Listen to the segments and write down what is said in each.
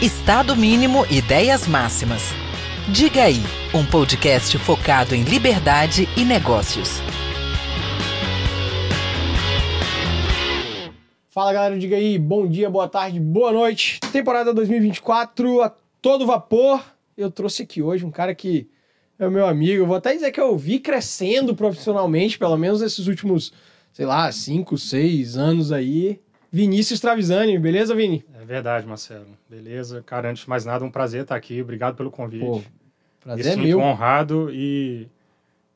Estado Mínimo Ideias Máximas. Diga aí, um podcast focado em liberdade e negócios. Fala galera, diga aí, bom dia, boa tarde, boa noite. Temporada 2024 a todo vapor. Eu trouxe aqui hoje um cara que é meu amigo. Vou até dizer que eu vi crescendo profissionalmente, pelo menos esses últimos, sei lá, 5, 6 anos aí. Vinícius Travisani, beleza, Vini? Verdade, Marcelo. Beleza. Cara, antes de mais nada, um prazer estar aqui. Obrigado pelo convite. Pô, prazer é meu. honrado e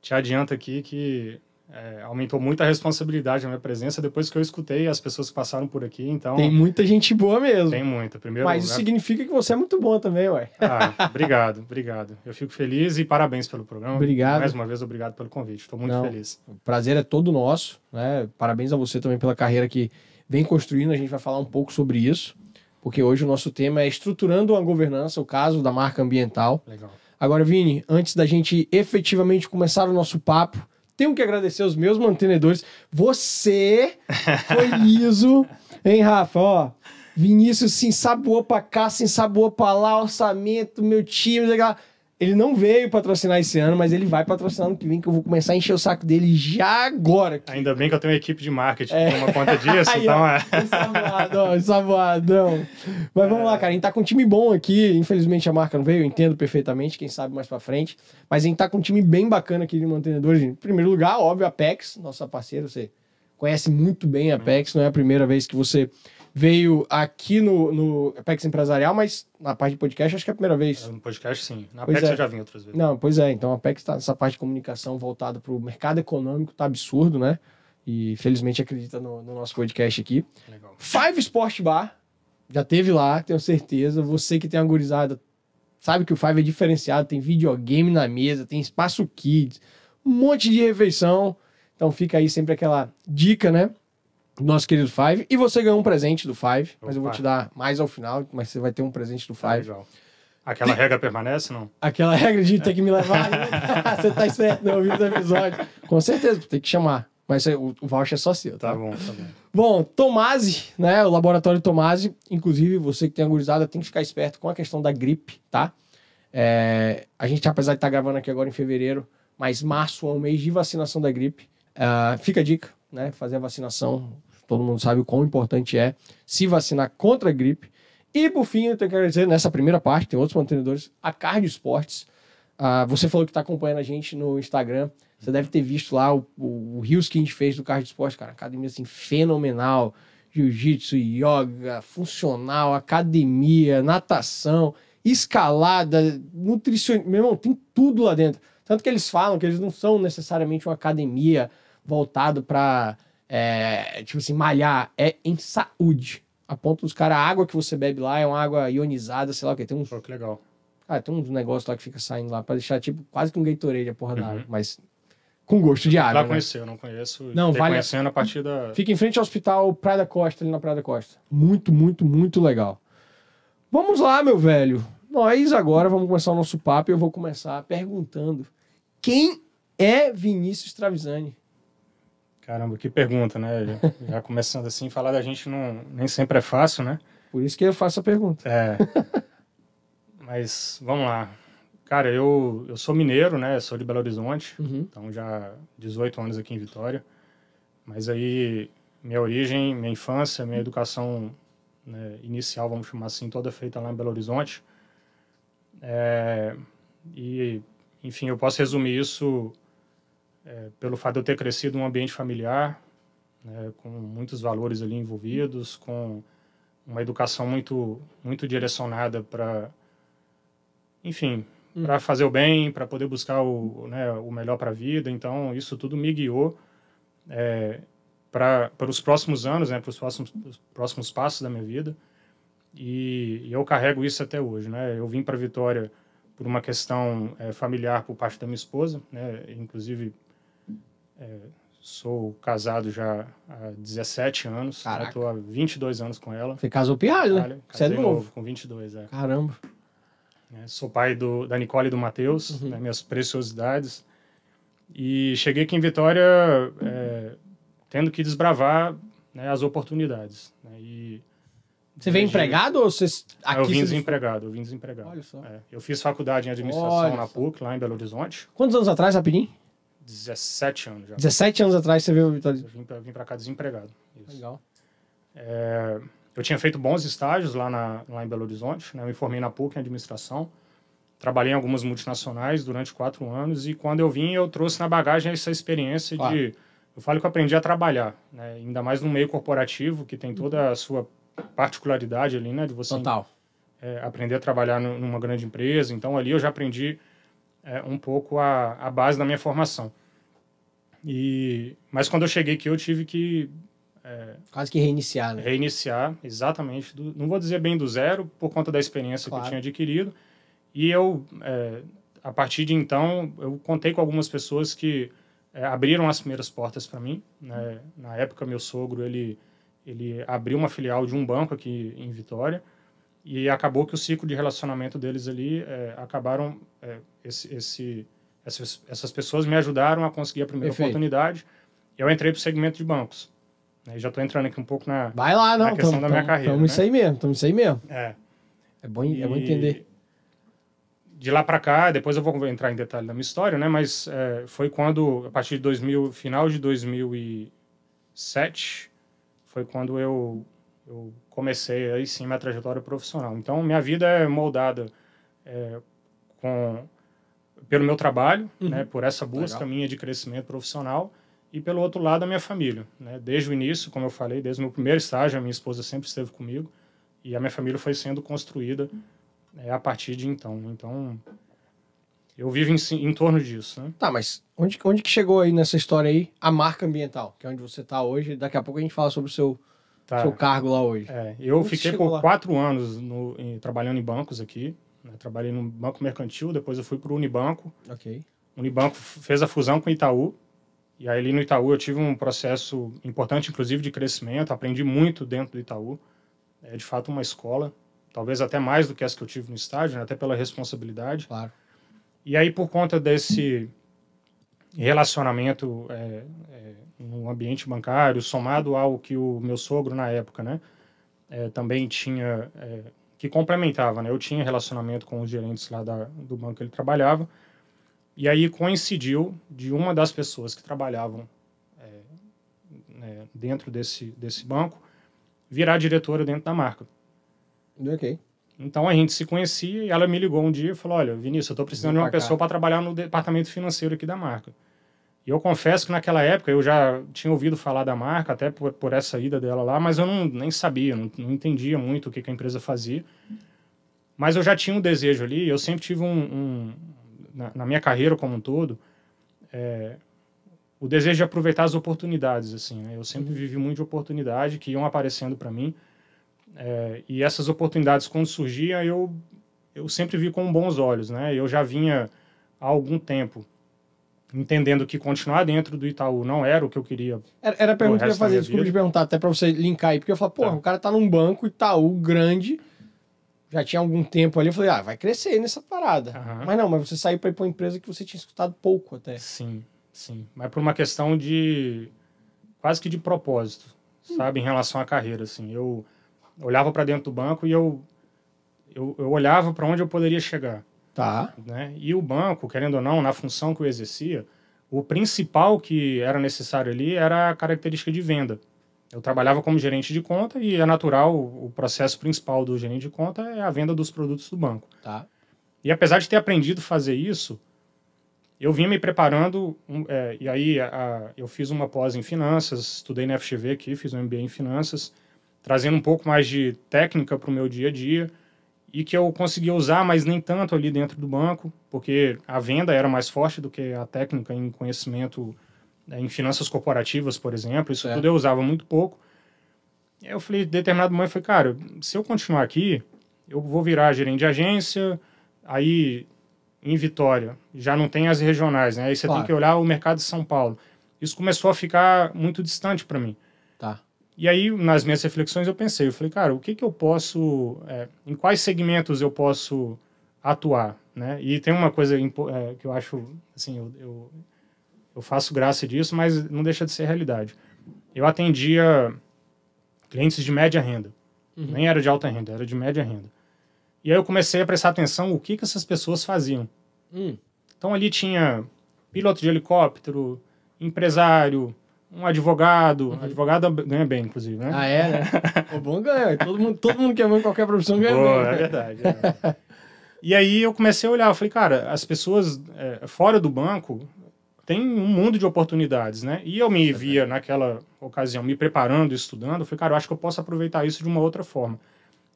te adianto aqui que é, aumentou muito a responsabilidade na minha presença depois que eu escutei as pessoas que passaram por aqui, então... Tem muita gente boa mesmo. Tem muita, primeiro Mas lugar... isso significa que você é muito bom também, ué. Ah, obrigado, obrigado. Eu fico feliz e parabéns pelo programa. Obrigado. Mais uma vez, obrigado pelo convite. Estou muito Não, feliz. O prazer é todo nosso, né? Parabéns a você também pela carreira que vem construindo. A gente vai falar um pouco sobre isso, porque hoje o nosso tema é estruturando uma governança, o caso da marca ambiental. Legal. Agora, Vini, antes da gente efetivamente começar o nosso papo, tenho que agradecer os meus mantenedores. Você foi liso, hein, Rafa? Ó, Vinícius se ensaboou pra cá, se ensaboou pra lá, orçamento, meu time, legal. Ele não veio patrocinar esse ano, mas ele vai patrocinar no que vem, que eu vou começar a encher o saco dele já agora. Aqui. Ainda bem que eu tenho uma equipe de marketing é. uma conta disso, Aí, então ó, é. Ensaboadão, ensaboadão. Mas vamos lá, cara, a gente tá com um time bom aqui. Infelizmente a marca não veio, eu entendo perfeitamente, quem sabe mais pra frente. Mas a gente tá com um time bem bacana aqui de mantenedores. Em primeiro lugar, óbvio, a Apex, nossa parceira, você conhece muito bem a Apex, não é a primeira vez que você veio aqui no, no Apex Empresarial, mas na parte de podcast acho que é a primeira vez. No podcast, sim. Na Pois Apex é. eu já vim outras vezes. Não, pois é. Então a Apex está nessa parte de comunicação voltada para o mercado econômico, tá absurdo, né? E felizmente acredita no, no nosso podcast aqui. Legal. Five Sport Bar, já teve lá, tenho certeza. Você que tem uma gurizada, sabe que o Five é diferenciado, tem videogame na mesa, tem espaço kids, um monte de refeição. Então fica aí sempre aquela dica, né? Do Nosso querido Five. E você ganhou um presente do Five, mas eu vou te dar mais ao final, mas você vai ter um presente do Tá Five. legal. Aquela regra permanece, não? Aquela regra de ter que me levar. né? você tá esperto, não ouviu o episódio. Com certeza, tem que chamar. Mas o, o voucher é só seu, tá? Tá bom, tá bom. Bom, Tomasi, né? O laboratório Tomasi, inclusive você que tem agorizada tem que ficar esperto com a questão da gripe, tá? É, a gente, apesar de estar gravando aqui agora em fevereiro, mas março é um mês de vacinação da gripe. Ah, fica a dica, né? Fazer a vacinação. Todo mundo sabe o quão importante é se vacinar contra a gripe. E por fim, eu tenho que agradecer nessa primeira parte, tem outros mantenedores, a Cardio Esportes. Ah, você falou que está acompanhando a gente no Instagram. Você deve ter visto lá o, o, Rios que a gente fez do Cardio Esportes, cara. Academia assim, fenomenal. Jiu-jitsu, yoga, funcional, academia, natação, escalada, nutricionista. Meu irmão, tem tudo lá dentro. Tanto que eles falam que eles não são necessariamente uma academia voltado para, tipo assim, malhar. É em saúde. A ponto dos caras, a água que você bebe lá é uma água ionizada, sei lá o que. Tem uns Pô, que legal. ah, tem uns negócios lá que fica saindo lá pra deixar tipo quase que um Gatorade a porra da Uhum. água, mas com gosto de água. Já né? conheci, eu não conheço. Não, vale- conhecendo a partir da. Fica em frente ao hospital Praia da Costa, ali na Praia da Costa. Muito, muito, muito legal. Vamos lá, meu velho. Nós agora vamos começar o nosso papo e eu vou começar perguntando: quem é Vinícius Travisani? Caramba, que pergunta, né? Já- começando assim, falar da gente não, nem sempre é fácil, né? Por isso que eu faço a pergunta. É. Mas vamos lá. Cara, eu, eu sou mineiro, né? Sou de Belo Horizonte, Uhum. então já 18 anos aqui em Vitória. Mas aí, minha origem, minha infância, minha educação né, inicial, vamos chamar assim, toda feita lá em Belo Horizonte. É, e, enfim, eu posso resumir isso é, pelo fato de eu ter crescido num ambiente familiar, né, com muitos valores ali envolvidos, com uma educação muito, muito direcionada para, enfim, Hum. para fazer o bem, para poder buscar o, né, o melhor para a vida. Então, isso tudo me guiou é, para os próximos anos, né, para os próximos, os próximos passos da minha vida. E, e eu carrego isso até hoje. Né? Eu vim para Vitória por uma questão é, familiar por parte da minha esposa, né? inclusive é, sou casado já há 17 anos, Caraca. estou há 22 anos com ela. Você casou né? Você é casei novo. Com 22, é. Caramba. né? Sou pai do, da Nicole e do Matheus, Uhum. né, minhas preciosidades. E cheguei aqui em Vitória é, tendo que desbravar né, as oportunidades. né? E Você veio empregado ou você. Aqui eu vim você... desempregado, eu vim desempregado. Olha só. É, eu fiz faculdade em administração Olha na só. PUC, lá em Belo Horizonte. Quantos anos atrás, rapidinho? 17 anos já. 17 anos atrás você veio Vitória. Eu vim pra, vim pra cá desempregado. Isso. Legal. É, eu tinha feito bons estágios lá, na, lá em Belo Horizonte, né? Eu me formei na PUC em administração. Trabalhei em algumas multinacionais durante quatro anos e quando eu vim eu trouxe na bagagem essa experiência Claro. de... Eu falo que eu aprendi a trabalhar, né? ainda mais no meio corporativo, que tem toda a sua particularidade ali, né? De você Total. é, aprender a trabalhar nu- numa grande empresa. Então, ali eu já aprendi é, um pouco a, a base da minha formação. E, mas quando eu cheguei aqui, eu tive que Quase que reiniciar, né? reiniciar exatamente, do, não vou dizer bem do zero, por conta da experiência Claro. que eu tinha adquirido. E eu, é, a partir de então, eu contei com algumas pessoas que é, abriram as primeiras portas para mim. Né? Na época, meu sogro, ele, ele abriu uma filial de um banco aqui em Vitória e acabou que o ciclo de relacionamento deles ali é, acabaram, é, esse, esse, essas, essas pessoas me ajudaram a conseguir a primeira Perfeito. oportunidade. E eu entrei para o segmento de bancos. Né? Já estou entrando aqui um pouco na, Vai lá, não. Na questão tamo, da minha tamo- carreira, Tamo né? isso aí mesmo, tamo isso aí mesmo. É. É bom, é bom E entender. De lá para cá, depois eu vou entrar em detalhe da minha história, né? Mas é, foi quando, a partir de 2000, final de 2007, foi quando eu, eu comecei aí sim minha trajetória profissional. Então, minha vida é moldada é, com pelo meu trabalho, Uhum. né? Por essa busca Legal. minha de crescimento profissional e pelo outro lado a minha família, né? Desde o início, como eu falei, desde o meu primeiro estágio, a minha esposa sempre esteve comigo e a minha família foi sendo construída é, a partir de então. Então, eu vivo em, em torno disso, né? Tá, mas onde, onde que chegou aí nessa história aí a marca ambiental? Que é onde você tá hoje. Daqui a pouco a gente fala sobre o seu, Tá. seu cargo lá hoje. É, eu Onde fiquei por lá? quatro anos no- em- trabalhando em bancos aqui. né? Trabalhei no Banco Mercantil, depois eu fui para o Unibanco. Ok. O Unibanco fez a fusão com o Itaú. E aí, ali no Itaú, eu tive um processo importante, inclusive, de crescimento. Aprendi muito dentro do Itaú. É, de fato, uma escola. Talvez até mais do que as que eu tive no estágio, né? até pela responsabilidade. Claro. E aí, por conta desse relacionamento é, é, no ambiente bancário, somado ao que o meu sogro, na época, né, é, também tinha, é, que complementava, né, eu tinha relacionamento com os gerentes lá da, do banco que ele trabalhava, e aí coincidiu de uma das pessoas que trabalhavam é, né, dentro desse, desse banco virar diretora dentro da marca. Ok. Então a gente se conhecia e ela me ligou um dia e falou: Olha, Vinícius, eu estou precisando de uma pra cá." pessoa para trabalhar no departamento financeiro aqui da marca. E eu confesso que naquela época eu já tinha ouvido falar da marca, até por, por essa ida dela lá, mas eu não, nem sabia, não, não entendia muito o que, que a empresa fazia. Mas eu já tinha um desejo ali, eu sempre tive um. um- na, na minha carreira como um todo, é, o desejo de aproveitar as oportunidades. assim né? Eu sempre vivi muito de oportunidade que iam aparecendo para mim. É, e essas oportunidades, quando surgiam, eu, eu sempre vi com bons olhos. Né? Eu já vinha há algum tempo entendendo que continuar dentro do Itaú não era o que eu queria. Era, era a pergunta que eu ia fazer, desculpa te perguntar, até pra você linkar aí, porque eu falo, pô, Tá. o cara tá num banco Itaú grande, já tinha algum tempo ali, eu falei, ah, vai crescer nessa parada. Aham. Mas não, mas você saiu pra ir pra uma empresa que você tinha escutado pouco até. Sim, sim. Mas por uma questão de. quase que de propósito, sabe? Em relação à carreira. Assim. Eu olhava para dentro do banco e eu, eu, eu olhava para onde eu poderia chegar. Tá. né? E o banco, querendo ou não, na função que eu exercia, o principal que era necessário ali era a característica de venda. Eu trabalhava como gerente de conta e é natural, o processo principal do gerente de conta é a venda dos produtos do banco. Tá. E apesar de ter aprendido a fazer isso, eu vinha me preparando, é, e aí a- eu fiz uma pós em finanças, estudei na FGV aqui, fiz um MBA em finanças, trazendo um pouco mais de técnica para o meu dia a dia, e que eu conseguia usar, mas nem tanto ali dentro do banco, porque a venda era mais forte do que a técnica em conhecimento né, em finanças corporativas, por exemplo, isso Certo. tudo eu usava muito pouco. Eu falei, determinado momento, eu falei, cara, se eu continuar aqui, eu vou virar gerente de agência, aí em Vitória já não tem as regionais, né? Aí você Claro. tem que olhar o mercado de São Paulo. Isso começou a ficar muito distante para mim. Tá. E aí, nas minhas reflexões, eu pensei, eu falei, cara, o que que eu posso, é, em quais segmentos eu posso atuar, né? E tem uma coisa é, que eu acho, assim, eu, eu, eu faço graça disso, mas não deixa de ser realidade. Eu atendia clientes de média renda, Uhum. Nem era de alta renda, era de média renda. E aí eu comecei a prestar atenção o que, que essas pessoas faziam. Hum. Então ali tinha piloto de helicóptero, empresário, um advogado. Uhum. Advogado ganha bem, inclusive, né? Ah, é, né? o bom ganha. Todo mundo, todo mundo que é bom em qualquer profissão ganha Boa, bem. É verdade. É. e aí eu comecei a olhar, eu falei, cara, as pessoas é, fora do banco têm um mundo de oportunidades, né? E eu me via naquela ocasião me preparando, estudando, eu falei, cara, eu acho que eu posso aproveitar isso de uma outra forma.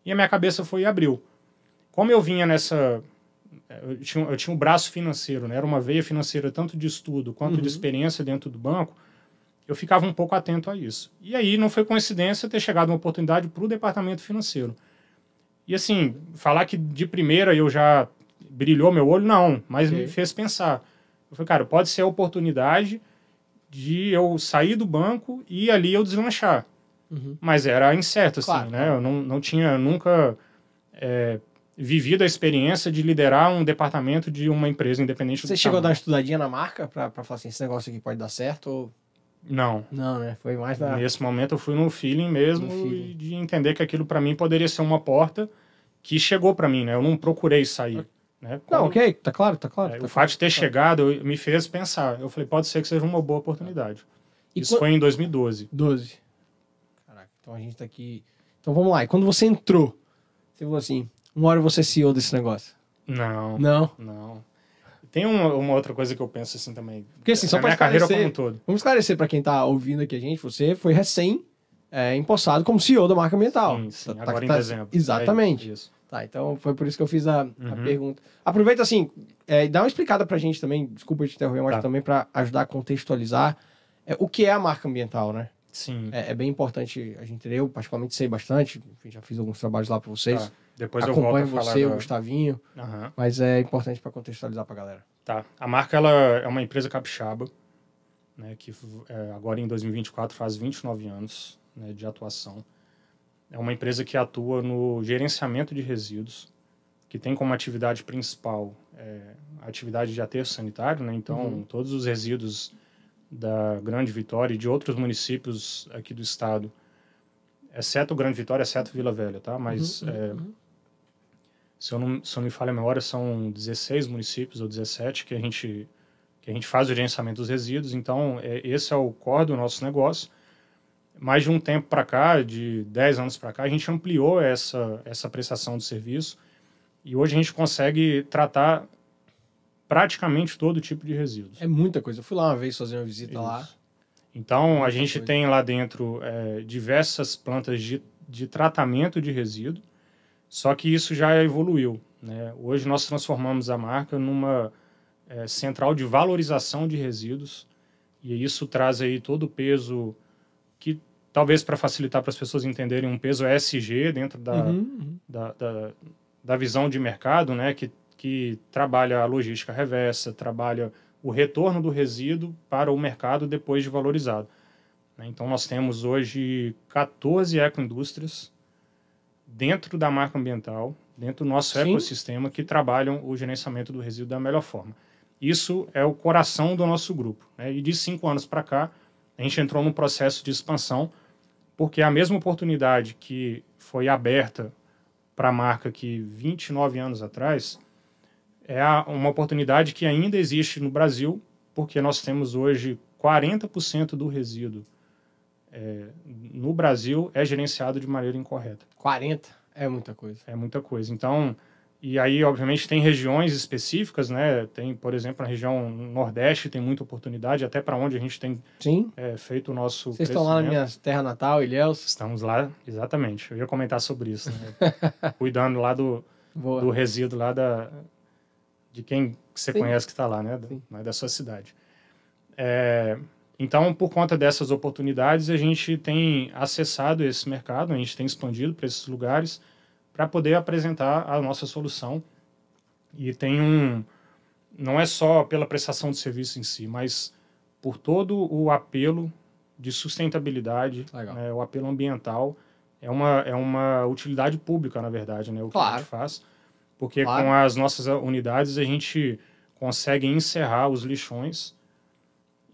E a minha cabeça foi e abriu. Como eu vinha nessa eu tinha, eu tinha um braço financeiro, né? Era uma veia financeira tanto de estudo quanto uhum. de experiência dentro do banco eu ficava um pouco atento a isso. E aí não foi coincidência ter chegado uma oportunidade para o departamento financeiro. E assim, falar que de primeira eu já brilhou meu olho, não, mas okay. me fez pensar. Eu falei, cara, pode ser a oportunidade de eu sair do banco e ali eu deslanchar. Uhum. Mas era incerto, assim, claro, né? Eu não, não tinha nunca é, vivido a experiência de liderar um departamento de uma empresa independente Você chegou tamanho. a dar uma estudadinha na marca para falar assim, esse negócio aqui pode dar certo? Ou... Não. Não, né? Foi mais da... Nesse momento eu fui no feeling mesmo no feeling. de entender que aquilo para mim poderia ser uma porta que chegou para mim, né? Eu não procurei sair. Né? não, ok, tá claro, tá claro. É, tá o fato de ter tá chegado me fez pensar. Eu falei, pode ser que seja uma boa oportunidade. E Isso foi em 2012. 12. Caraca, então a gente tá aqui... Então vamos lá. E quando você entrou, você falou assim, uma hora você é CEO desse negócio? Não. Não? Não. Tem uma, uma, outra coisa que eu penso assim também. Porque assim, só para carreira como um todo. Vamos esclarecer para quem tá ouvindo aqui a gente, você foi recém é, empossado como CEO da marca ambiental. Sim, sim. Tá, agora tá, em tá, dezembro. Exatamente. É isso. Tá, então foi por isso que eu fiz a, uhum. a pergunta. Aproveita assim, é, dá uma explicada pra gente também, desculpa te interromper, mas tá. também para ajudar a contextualizar é, o que é a marca ambiental, né? Sim. É, é, bem importante a gente entender, eu particularmente sei bastante, enfim, já fiz alguns trabalhos lá para vocês. Tá. Depois Acompanho eu volto a você, falar o Gustavinho, uhum. mas é importante para contextualizar para a galera. Tá. A marca ela é uma empresa capixaba, né, que é, agora em 2024 faz 29 anos né, de atuação. É uma empresa que atua no gerenciamento de resíduos, que tem como atividade principal é, a atividade de aterro sanitário, né? Então, uhum. todos os resíduos da Grande Vitória e de outros municípios aqui do estado, exceto o Grande Vitória, exceto Vila Velha, tá? Mas uhum. É, uhum se eu não, se eu me falha a memória, são 16 municípios ou 17 que a gente, que a gente faz o gerenciamento dos resíduos. Então, é, esse é o core do nosso negócio. Mais de um tempo para cá, de 10 anos para cá, a gente ampliou essa, essa prestação de serviço e hoje a gente consegue tratar praticamente todo tipo de resíduos. É muita coisa. Eu fui lá uma vez fazer uma visita Isso. lá. Então, a gente coisa. tem lá dentro é, diversas plantas de, de tratamento de resíduo só que isso já evoluiu. Né? Hoje nós transformamos a marca numa é, central de valorização de resíduos e isso traz aí todo o peso que talvez para facilitar para as pessoas entenderem um peso ESG dentro da, uhum, uhum. Da, da, da, visão de mercado, né? que, que trabalha a logística reversa, trabalha o retorno do resíduo para o mercado depois de valorizado. Né? Então nós temos hoje 14 ecoindústrias dentro da marca ambiental, dentro do nosso Sim. ecossistema, que trabalham o gerenciamento do resíduo da melhor forma. Isso é o coração do nosso grupo. Né? E de cinco anos para cá, a gente entrou num processo de expansão, porque a mesma oportunidade que foi aberta para a marca que 29 anos atrás, é uma oportunidade que ainda existe no Brasil, porque nós temos hoje 40% do resíduo é, no Brasil é gerenciado de maneira incorreta. 40 é muita coisa. É muita coisa. Então, e aí, obviamente, tem regiões específicas, né? Tem, por exemplo, na região Nordeste tem muita oportunidade, até para onde a gente tem. É, feito o nosso. Vocês estão lá na minha terra natal, Ilhéus? Estamos lá, exatamente. Eu ia comentar sobre isso, né? Cuidando lá do, do resíduo lá da, de quem você Sim. conhece que está lá, né? Da, da sua cidade. É, então, por conta dessas oportunidades, a gente tem acessado esse mercado, a gente tem expandido para esses lugares para poder apresentar a nossa solução. E tem um. Não é só pela prestação de serviço em si, mas por todo o apelo de sustentabilidade, né, o apelo ambiental. É uma, é uma utilidade pública, na verdade, né, o claro. que a gente faz. Porque claro. com as nossas unidades a gente consegue encerrar os lixões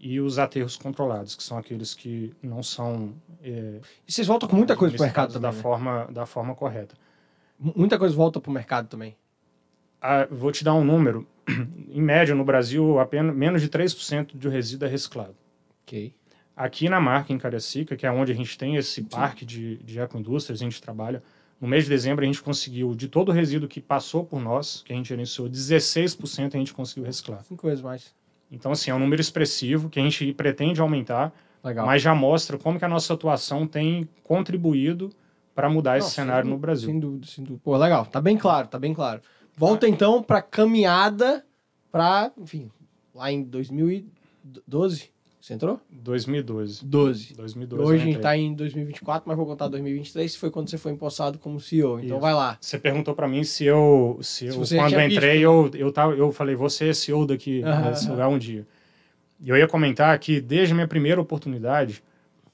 e os aterros controlados, que são aqueles que não são. É, e vocês voltam com muita coisa para o mercado também, da, né? forma, da forma correta. Muita coisa volta para o mercado também. Ah, vou te dar um número. em média, no Brasil, apenas menos de 3% de resíduo é reciclado. Ok. Aqui na marca, em Cariacica, que é onde a gente tem esse parque de, de ecoindústrias, a gente trabalha. No mês de dezembro, a gente conseguiu, de todo o resíduo que passou por nós, que a gente gerenciou, 16% a gente conseguiu reciclar. Cinco vezes mais. Então, assim, é um número expressivo que a gente pretende aumentar, Legal. mas já mostra como que a nossa atuação tem contribuído para mudar Não, esse cenário no Brasil. Sem dúvida, sem dúvida. Pô, legal. Tá bem claro, tá bem claro. Volta, ah. então, para caminhada para, enfim, lá em 2012, você entrou? 2012. 12. 2012 Hoje a gente está em 2024, mas vou contar 2023, foi quando você foi empossado como CEO. Então Isso. vai lá. Você perguntou para mim se eu, se, eu quando eu entrei, visto, eu, eu, tava, eu falei, você é CEO daqui, uhum, desse lugar um dia. E eu ia comentar que desde a minha primeira oportunidade,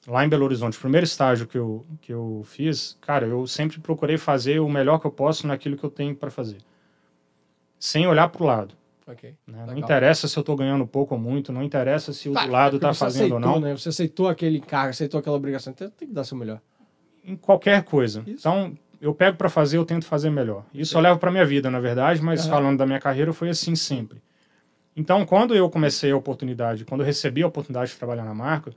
lá em Belo Horizonte, o primeiro estágio que eu, que eu fiz, cara, eu sempre procurei fazer o melhor que eu posso naquilo que eu tenho para fazer. Sem olhar para o lado. Okay. Né? Não interessa se eu estou ganhando pouco ou muito, não interessa se o do lado está fazendo aceitou, ou não. Né? Você aceitou aquele cargo, aceitou aquela obrigação, então tem que dar seu melhor. Em qualquer coisa. Isso. Então, eu pego para fazer, eu tento fazer melhor. Isso eu levo para minha vida, na verdade, mas uhum. falando da minha carreira, foi assim sempre. Então, quando eu comecei a oportunidade, quando eu recebi a oportunidade de trabalhar na marca,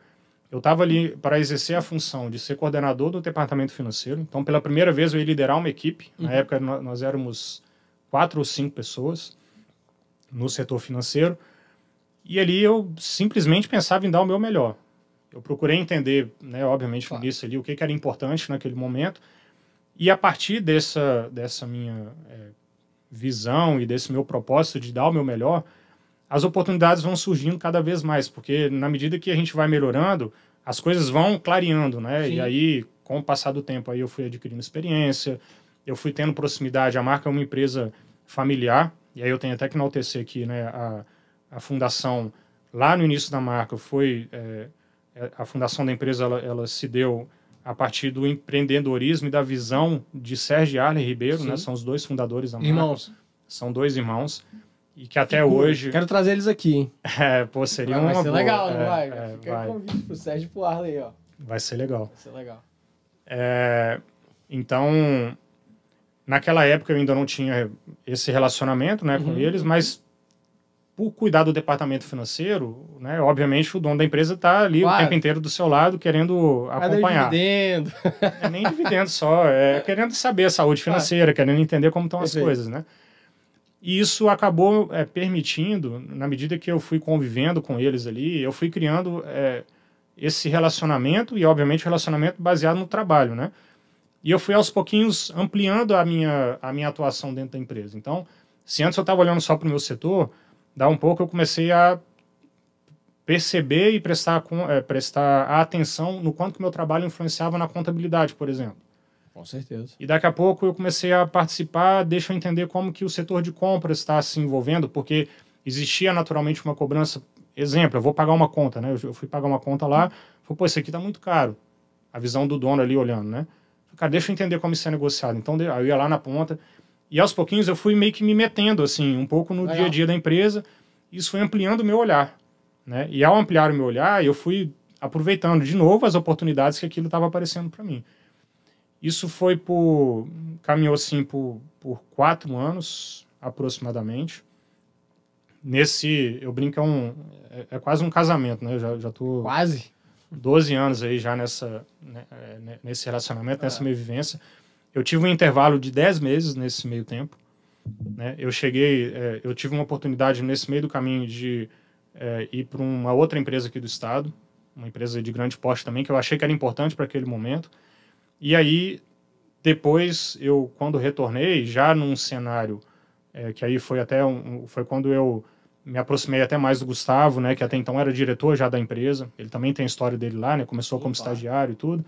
eu estava ali para exercer a função de ser coordenador do departamento financeiro. Então, pela primeira vez, eu ia liderar uma equipe. Uhum. Na época, nós éramos quatro ou cinco pessoas no setor financeiro. E ali eu simplesmente pensava em dar o meu melhor. Eu procurei entender, né, obviamente, claro. nisso ali, o que, que, era importante naquele momento. E a partir dessa, dessa minha é, visão e desse meu propósito de dar o meu melhor, as oportunidades vão surgindo cada vez mais, porque na medida que a gente vai melhorando, as coisas vão clareando, né? Sim. E aí, com o passar do tempo, aí eu fui adquirindo experiência, eu fui tendo proximidade. A marca é uma empresa familiar, e aí eu tenho até que enaltecer aqui, né, a, a fundação, lá no início da marca, foi, é, é, a fundação da empresa, ela, ela, se deu a partir do empreendedorismo e da visão de Sérgio Arlen Ribeiro, né, são os dois fundadores da marca. Irmãos. São dois irmãos. E que até que hoje. Quero trazer eles aqui, hein? É, pô, seria vai, uma. Vai ser boa. legal, não é, vai? É, Fica vai. convite pro Sérgio e pro Arley, ó. Vai ser legal. Vai ser legal. É, então, Naquela época eu ainda não tinha esse relacionamento né, com uhum. eles, mas por cuidar do departamento financeiro, né, obviamente o dono da empresa está ali claro. o tempo inteiro do seu lado querendo acompanhar. dividendo. É nem dividendo só, é querendo saber a saúde financeira, claro. querendo entender como estão as coisas, né? E isso acabou é, permitindo, na medida que eu fui convivendo com eles ali, eu fui criando é, esse relacionamento e, obviamente, relacionamento baseado no trabalho, né? E eu fui aos pouquinhos ampliando a minha, a minha atuação dentro da empresa. Então, se antes eu estava olhando só para o meu setor, dá um pouco eu comecei a perceber e prestar, é, prestar atenção no quanto que meu trabalho influenciava na contabilidade, por exemplo. Com certeza. E daqui a pouco eu comecei a participar, deixa eu entender como que o setor de compras está se envolvendo, porque existia naturalmente uma cobrança. Exemplo, eu vou pagar uma conta, né? Eu fui pagar uma conta lá, falei, pô, isso aqui está muito caro. A visão do dono ali olhando, né? Cara, deixa eu entender como isso é negociado. Então, eu ia lá na ponta. E aos pouquinhos eu fui meio que me metendo, assim, um pouco no Legal. dia a dia da empresa. Isso foi ampliando o meu olhar. Né? E ao ampliar o meu olhar, eu fui aproveitando de novo as oportunidades que aquilo estava aparecendo para mim. Isso foi por. caminhou assim por, por quatro anos aproximadamente. Nesse. Eu brinco, é, um, é, é quase um casamento, né? Eu já, já tô. Quase? 12 anos aí já nessa, né, é, nesse relacionamento, nessa é. minha vivência. Eu tive um intervalo de 10 meses nesse meio tempo. Né? Eu cheguei, é, eu tive uma oportunidade nesse meio do caminho de é, ir para uma outra empresa aqui do estado, uma empresa de grande porte também, que eu achei que era importante para aquele momento. E aí, depois, eu, quando retornei, já num cenário é, que aí foi até um, foi quando eu me aproximei até mais do Gustavo, né, que até então era diretor já da empresa. Ele também tem a história dele lá, né, começou Opa. como estagiário e tudo.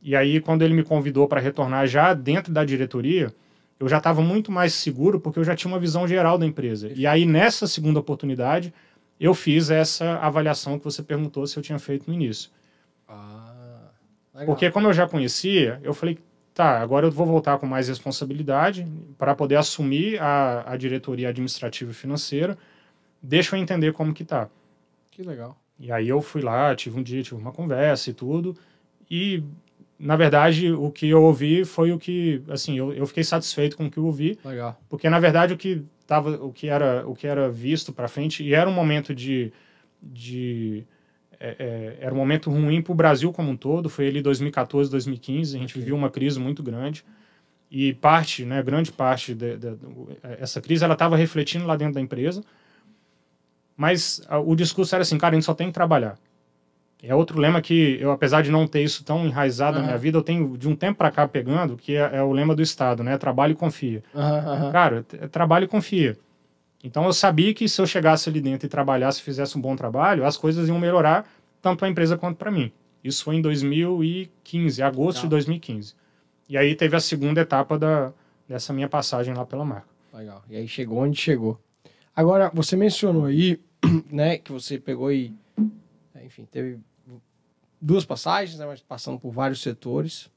E aí, quando ele me convidou para retornar já dentro da diretoria, eu já estava muito mais seguro porque eu já tinha uma visão geral da empresa. E aí, nessa segunda oportunidade, eu fiz essa avaliação que você perguntou se eu tinha feito no início. Ah, legal. Porque, como eu já conhecia, eu falei, tá, agora eu vou voltar com mais responsabilidade para poder assumir a, a diretoria administrativa e financeira deixa eu entender como que tá. Que legal. E aí eu fui lá, tive um dia, tive uma conversa e tudo. E, na verdade, o que eu ouvi foi o que, assim, eu, eu fiquei satisfeito com o que eu ouvi. Legal. Porque, na verdade, o que, tava, o que, era, o que era visto para frente, e era um momento de... de é, é, era um momento ruim para o Brasil como um todo, foi ali 2014, 2015, a gente okay. viu uma crise muito grande e parte, né, grande parte dessa crise, ela estava refletindo lá dentro da empresa, mas a, o discurso era assim, cara, a gente só tem que trabalhar. É outro lema que eu, apesar de não ter isso tão enraizado uhum. na minha vida, eu tenho de um tempo para cá pegando, que é, é, o lema do Estado, né? Trabalho e confia. Uhum, uhum. Cara, é trabalho e confia. Então eu sabia que se eu chegasse ali dentro e trabalhasse, fizesse um bom trabalho, as coisas iam melhorar tanto para a empresa quanto para mim. Isso foi em 2015, agosto Legal. de 2015. E aí teve a segunda etapa da, dessa minha passagem lá pela marca. Legal. E aí chegou onde chegou. Agora, você mencionou aí, né, que você pegou e, enfim, teve duas passagens, né, mas passando por vários setores.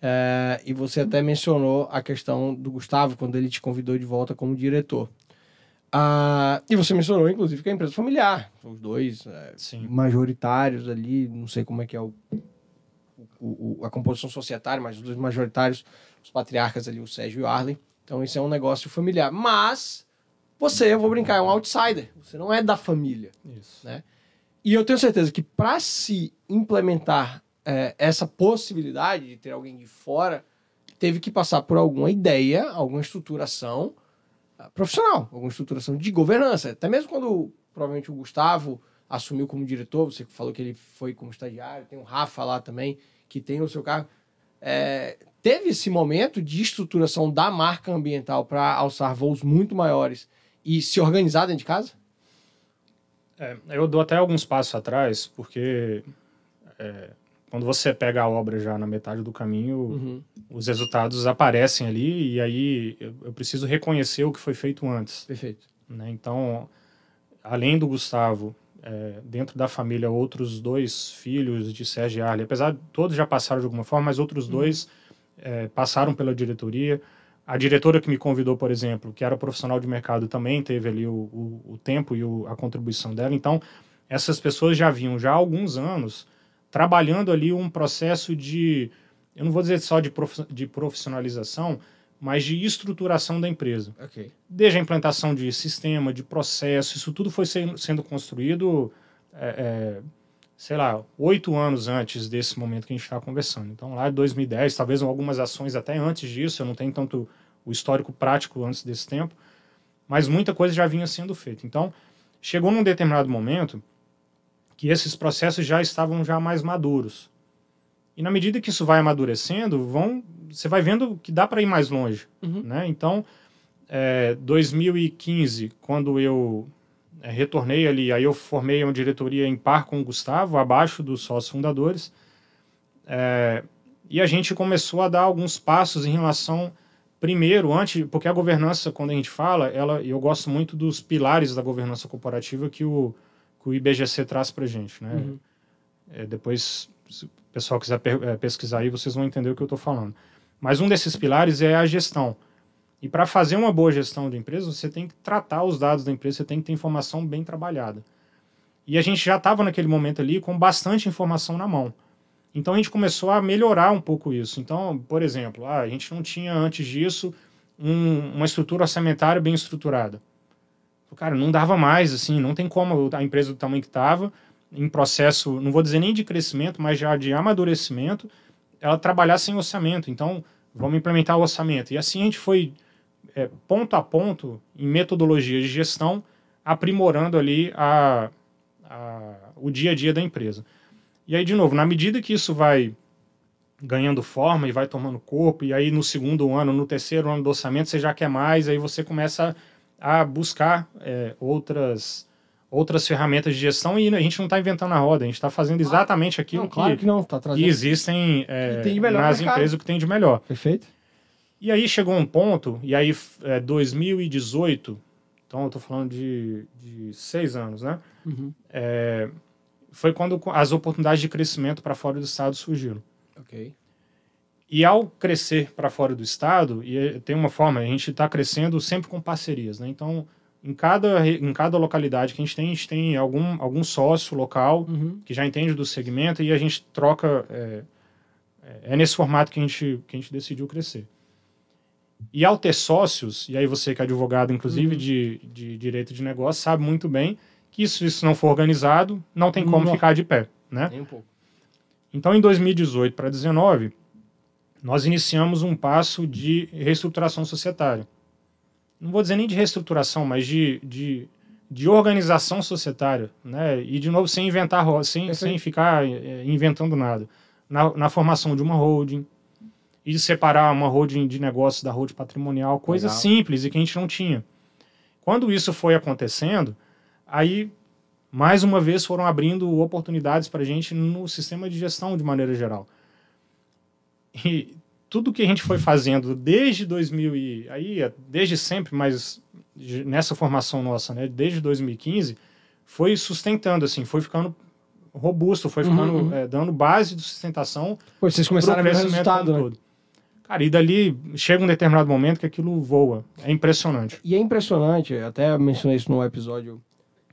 É, e você até mencionou a questão do Gustavo, quando ele te convidou de volta como diretor. Ah, e você mencionou, inclusive, que é a empresa familiar. Os dois é, majoritários ali, não sei como é que é o, o, o, a composição societária, mas os dois majoritários, os patriarcas ali, o Sérgio e o Arlen. Então, isso é um negócio familiar. Mas você, eu vou brincar, é um outsider. Você não é da família. Isso. Né? E eu tenho certeza que para se implementar é, essa possibilidade de ter alguém de fora, teve que passar por alguma ideia, alguma estruturação ah, profissional, alguma estruturação de governança. Até mesmo quando provavelmente o Gustavo assumiu como diretor, você falou que ele foi como estagiário, tem o Rafa lá também, que tem o seu cargo. É, teve esse momento de estruturação da marca ambiental para alçar voos muito maiores e se organizar dentro de casa? É, eu dou até alguns passos atrás, porque é, quando você pega a obra já na metade do caminho, uhum. os resultados aparecem ali e aí eu, eu, preciso reconhecer o que foi feito antes. Perfeito. Né? Então, além do Gustavo, é, dentro da família, outros dois filhos de Sérgio Arley, apesar de todos já passaram de alguma forma, mas outros uhum. dois é, passaram pela diretoria. A diretora que me convidou, por exemplo, que era profissional de mercado, também teve ali o, o, o tempo e o, a contribuição dela. Então, essas pessoas já vinham já há alguns anos trabalhando ali um processo de, eu não vou dizer só de, prof, de profissionalização, mas de estruturação da empresa. Okay. Desde a implantação de sistema, de processo, isso tudo foi sendo, sendo construído, é, é, sei lá, oito anos antes desse momento que a gente está conversando. Então, lá de 2010, talvez algumas ações até antes disso, eu não tenho tanto o histórico prático antes desse tempo, mas muita coisa já vinha sendo feita. Então, chegou num determinado momento que esses processos já estavam já mais maduros. E na medida que isso vai amadurecendo, vão, você vai vendo que dá para ir mais longe. Uhum. Né? Então, é, 2015, quando eu retornei ali, aí eu formei uma diretoria em par com o Gustavo, abaixo dos sócios fundadores, é, e a gente começou a dar alguns passos em relação, primeiro, antes, porque a governança, quando a gente fala, ela, eu gosto muito dos pilares da governança corporativa que o, que o IBGC traz para a gente. Né? Uhum. É, depois pessoal quiser é, pesquisar aí, vocês vão entender o que eu estou falando. Mas um desses pilares é a gestão. E para fazer uma boa gestão de empresa, você tem que tratar os dados da empresa, você tem que ter informação bem trabalhada. E a gente já estava naquele momento ali com bastante informação na mão. Então a gente começou a melhorar um pouco isso. Então, por exemplo, ah, a gente não tinha antes disso um, uma estrutura orçamentária bem estruturada. Cara, não dava mais, assim, não tem como a empresa do tamanho que estava, em processo, não vou dizer nem de crescimento, mas já de amadurecimento, ela trabalhar sem orçamento. Então, vamos implementar o orçamento. E assim a gente foi é, ponto a ponto, em metodologia de gestão, aprimorando ali a, a, o dia a dia da empresa. E aí, de novo, na medida que isso vai ganhando forma e vai tomando corpo, e aí no segundo ano, no terceiro ano do orçamento, você já quer mais, aí você começa a buscar é, outras outras ferramentas de gestão e a gente não está inventando a roda, a gente está fazendo exatamente aquilo não, claro que, que, não, tá trazendo... que existem é, que nas empresas que tem de melhor. Perfeito. E aí chegou um ponto, e aí é, 2018, então eu estou falando de, de seis anos, né? Uhum. É, foi quando as oportunidades de crescimento para fora do estado surgiram. Ok. E ao crescer para fora do estado, e tem uma forma, a gente está crescendo sempre com parcerias, né? Então, em cada, em cada localidade que a gente tem, a gente tem algum, algum sócio local Uhum. que já entende do segmento e a gente troca. É, é- é nesse formato que a, gente, que a gente decidiu crescer. E ao ter sócios, e aí você que é advogado, inclusive, Uhum. de, de direito de negócio, sabe muito bem que isso, isso não for organizado, não tem como Não. ficar de pé, né? Nem um pouco. Então, em 2018 para 2019, nós iniciamos um passo de reestruturação societária. Não vou dizer nem de reestruturação, mas de, de, de organização societária. Né? E, de novo, sem inventar, sem, Perfeito. sem ficar eh, inventando nada. Na, na formação de uma holding, e separar uma holding de negócios da holding patrimonial, coisa Legal. simples e que a gente não tinha. Quando isso foi acontecendo, aí mais uma vez foram abrindo oportunidades para a gente no sistema de gestão de maneira geral. E tudo que a gente foi fazendo desde 2000 e aí desde sempre, mas nessa formação nossa, né, desde 2015, foi sustentando assim, foi ficando robusto, foi Uhum, ficando uhum. é, dando base de sustentação Pô, vocês começaram a ver resultado, né? todo. Cara, e dali chega um determinado momento que aquilo voa. É impressionante. E é impressionante, até mencionei isso no episódio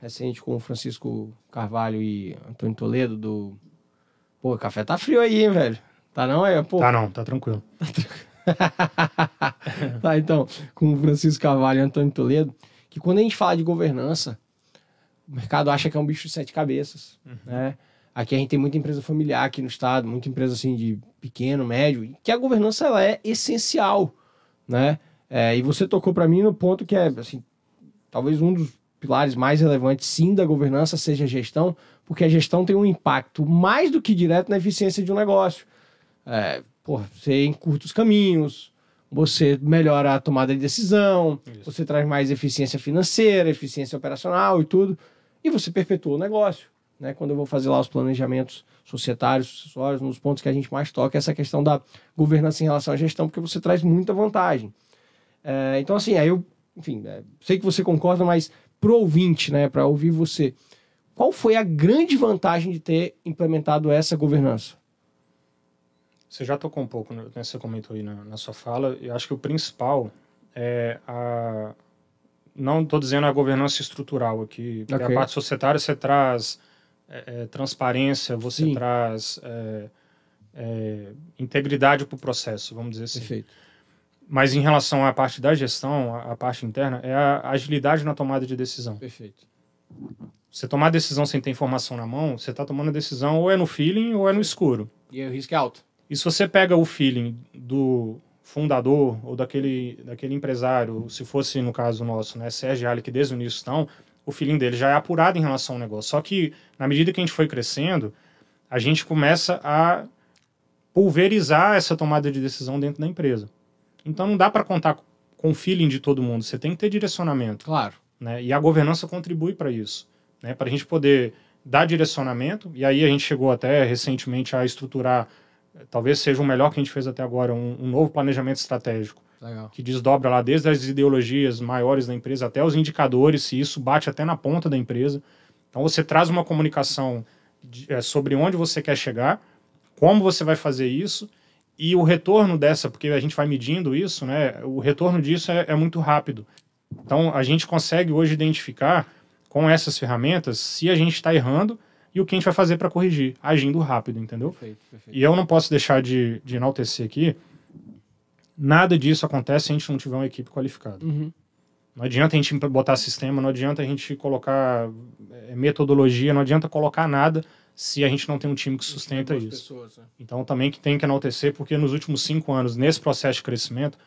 recente com o Francisco Carvalho e Antônio Toledo do. Pô, o café tá frio aí, hein, velho? Tá não? É, pô. Tá não, tá tranquilo. tá, então, com o Francisco Carvalho e Antônio Toledo, que quando a gente fala de governança, o mercado acha que é um bicho de sete cabeças, né? Aqui a gente tem muita empresa familiar aqui no estado, muita empresa assim de pequeno, médio, que a governança ela é essencial, né? É, e você tocou para mim no ponto que é, assim, talvez um dos pilares mais relevantes, sim, da governança seja a gestão, porque a gestão tem um impacto mais do que direto na eficiência de um negócio. É, você encurta os caminhos, você melhora a tomada de decisão, Isso. você traz mais eficiência financeira, eficiência operacional e tudo, e você perpetua o negócio. Né? Quando eu vou fazer lá os planejamentos societários, sucessórios, nos pontos que a gente mais toca, é essa questão da governança em relação à gestão, porque você traz muita vantagem. É, então, assim, aí eu, enfim, é, sei que você concorda, mas pro ouvinte, né, para ouvir você, qual foi a grande vantagem de ter implementado essa governança? Você já tocou um pouco, né? Você comentou aí na, na sua fala. Eu acho que o principal é a. Não estou dizendo a governança estrutural aqui. porque Ok. A parte societária você traz é, é, transparência, você Sim. traz é, é, integridade para o processo, vamos dizer assim. Perfeito. Mas em relação à parte da gestão, a, a parte interna, é a agilidade na tomada de decisão. Perfeito. Você tomar decisão sem ter informação na mão, você está tomando a decisão ou é no feeling ou é no escuro. E aí o risco é alto. E se você pega o feeling do fundador ou daquele, daquele empresário, se fosse no caso nosso, né, Sérgio Ali, que desde o início estão, o feeling dele já é apurado em relação ao negócio. Só que, na medida que a gente foi crescendo, a gente começa a pulverizar essa tomada de decisão dentro da empresa. Então não dá para contar com o feeling de todo mundo, você tem que ter direcionamento Claro. né? E a governança contribui para isso, né? Para a gente poder dar direcionamento. E aí a gente chegou até recentemente a estruturar, talvez seja o melhor que a gente fez até agora, um, um novo planejamento estratégico Legal. que desdobra lá desde as ideologias maiores da empresa até os indicadores, se isso bate até na ponta da empresa. Então você traz uma comunicação de- eh, sobre onde você quer chegar, como você vai fazer isso e o retorno dessa, porque a gente vai medindo isso, né? O retorno disso é, é muito rápido. Então a gente consegue hoje identificar com essas ferramentas se a gente está errando e o que a gente vai fazer para corrigir, agindo rápido, entendeu? Perfeito, perfeito. E eu não posso deixar de, de enaltecer aqui. Nada disso acontece se a gente não tiver uma equipe qualificada. Uhum. Não adianta a gente botar sistema, não adianta a gente colocar eh, metodologia, não adianta colocar nada se a gente não tem um time que sustenta isso. pessoas, né? Então também que tem que enaltecer, porque nos últimos cinco anos, nesse processo de crescimento,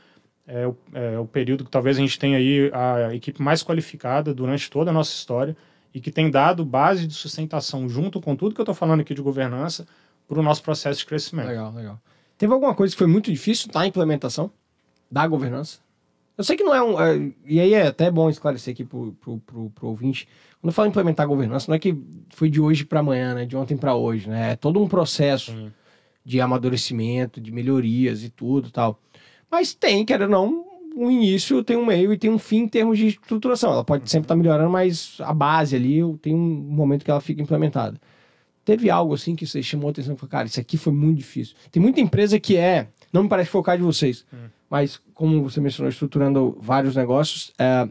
é o, é o período que talvez a gente tenha aí a equipe mais qualificada durante toda a nossa história e que tem dado base de sustentação junto com tudo que eu estou falando aqui de governança para o nosso processo de crescimento. Legal, legal. Teve alguma coisa que foi muito difícil na implementação da governança? Eu sei que não é um. é, e aí é até bom esclarecer aqui pro, pro, pro, pro ouvinte. Quando eu falo implementar governança, não é que foi de hoje para amanhã, né? De ontem para hoje, né? É todo um processo de amadurecimento, de melhorias e tudo tal. Mas tem, querendo ou não, um início, tem um meio e tem um fim em termos de estruturação. Ela pode sempre estar melhorando, mas a base ali tem um momento que ela fica implementada. Teve algo assim que você chamou a atenção e falou, cara, isso aqui foi muito difícil. Tem muita empresa que é, não me parece focar de vocês, Hum. mas como você mencionou, estruturando vários negócios, é,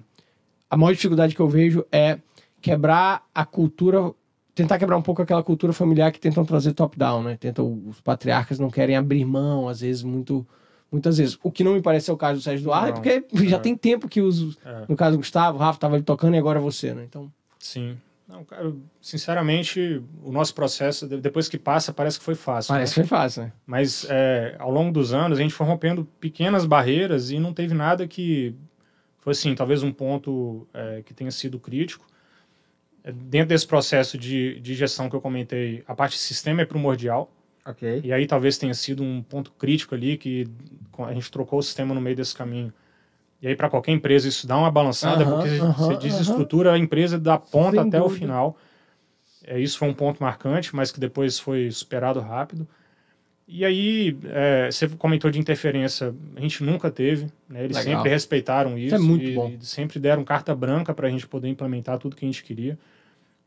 a maior dificuldade que eu vejo é quebrar a cultura, tentar quebrar um pouco aquela cultura familiar que tentam trazer top-down, né? Tentam, os patriarcas não querem abrir mão, às vezes, muito. Muitas vezes. O que não me parece ser o caso do Sérgio é Não, porque já é. tem tempo que os. É. No caso do Gustavo, o Rafa tava ali tocando e agora você, né? Então. Sim. Não, cara, sinceramente, o nosso processo, de- depois que passa, parece que foi fácil. né? Parece que foi fácil, né? Mas é, ao longo dos anos, a gente foi rompendo pequenas barreiras e não teve nada que foi assim, talvez um ponto é, que tenha sido crítico. É, Dentro desse processo de, de gestão que eu comentei, a parte de sistema é primordial. Ok. E aí talvez tenha sido um ponto crítico ali que a gente trocou o sistema no meio desse caminho. E aí para qualquer empresa isso dá uma balançada, Aham, porque aham, você desestrutura a empresa da ponta Sem até o dúvida. final. É, isso foi um ponto marcante, mas que depois foi superado rápido. E aí, é, você comentou de interferência, a gente nunca teve, né? eles Legal. sempre respeitaram isso, é muito e, bom. e sempre deram carta branca para a gente poder implementar tudo que a gente queria.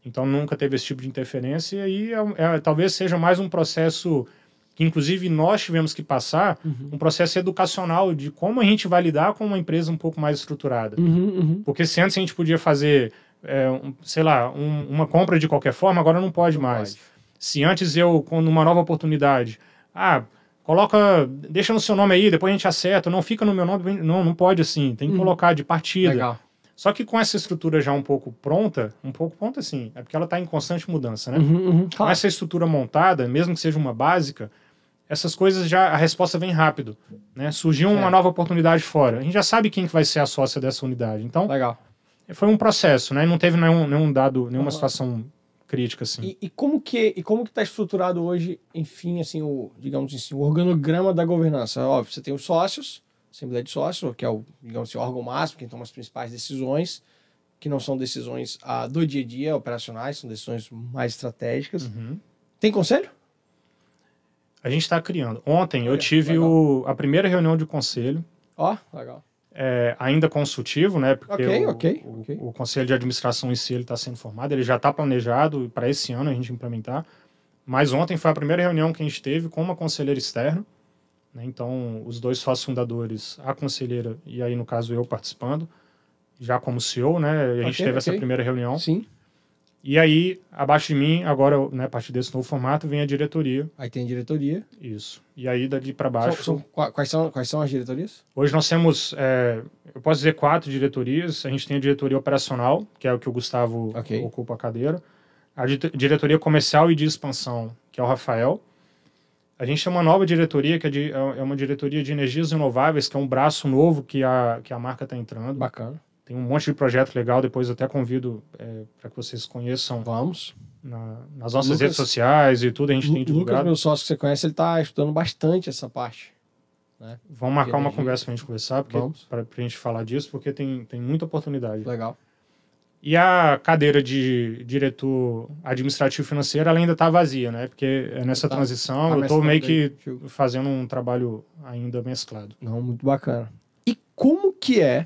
Então nunca teve esse tipo de interferência, e aí é- é- talvez seja mais um processo que, inclusive, nós tivemos que passar, Uhum. um processo educacional de como a gente vai lidar com uma empresa um pouco mais estruturada. Uhum, uhum. Porque se antes a gente podia fazer, é, um, sei lá, um- uma compra de qualquer forma, agora não pode mais. Pode. Se antes eu, com uma nova oportunidade, ah, coloca, deixa no seu nome aí, depois a gente acerta, não fica no meu nome, não, não pode assim, tem que Uhum. colocar de partida. Legal. Só que com essa estrutura já um pouco pronta, um pouco pronta assim, é porque ela está em constante mudança, né? Uhum, uhum. Com essa estrutura montada, mesmo que seja uma básica, essas coisas já, a resposta vem rápido, né? Surgiu uma Certo. nova oportunidade fora, a gente já sabe quem que vai ser a sócia dessa unidade, então Legal. foi um processo, né? Não teve nenhum, nenhum dado, nenhuma situação crítica, assim. E, e como que e como que está estruturado hoje, enfim, assim, o digamos assim, o organograma da governança? Óbvio, você tem os sócios, assembleia de sócios, que é o digamos assim, o órgão máximo, quem toma as principais decisões, que não são decisões ah, do dia a dia, operacionais, são decisões mais estratégicas. Uhum. Tem conselho? A gente está criando. Ontem eu Olha, tive legal. o, a primeira reunião de conselho, Ó, legal. é, ainda consultivo, né? Porque Ok, o, ok, o, ok. o conselho de administração em si está sendo formado, ele já está planejado para esse ano a gente implementar. Mas ontem foi a primeira reunião que a gente teve com uma conselheira externa. né? Então, os dois sócios fundadores, a conselheira e aí, no caso, eu participando, já como CEO, né? A gente teve essa primeira reunião. Sim. E aí, abaixo de mim, agora, né, a partir desse novo formato, vem a diretoria. Aí tem diretoria. Isso. E aí, dali para baixo. são- quais, são, quais são as diretorias? Hoje nós temos, é, eu posso dizer, quatro diretorias. A gente tem a diretoria operacional, que é o que o Gustavo Ok. ocupa a cadeira. A di- diretoria comercial e de expansão, que é o Rafael. A gente tem uma nova diretoria, que é, de- é uma diretoria de energias renováveis, que é um braço novo que a, que a marca está entrando. Bacana. Tem um monte de projeto legal, depois eu até convido para que vocês conheçam Vamos. na- nas nossas Lucas- redes sociais e tudo, a gente tem Lu- Lucas, divulgado. meu sócio que você conhece, ele tá estudando bastante essa parte. Vamos marcar uma conversa para a gente conversar, para a gente falar disso, porque tem, tem muita oportunidade. Legal. E a cadeira de diretor administrativo financeiro, ela ainda está vazia, né? Porque é nessa Tá- transição, tá eu estou meio que fazendo um trabalho ainda mesclado. Não, muito bacana. E como que é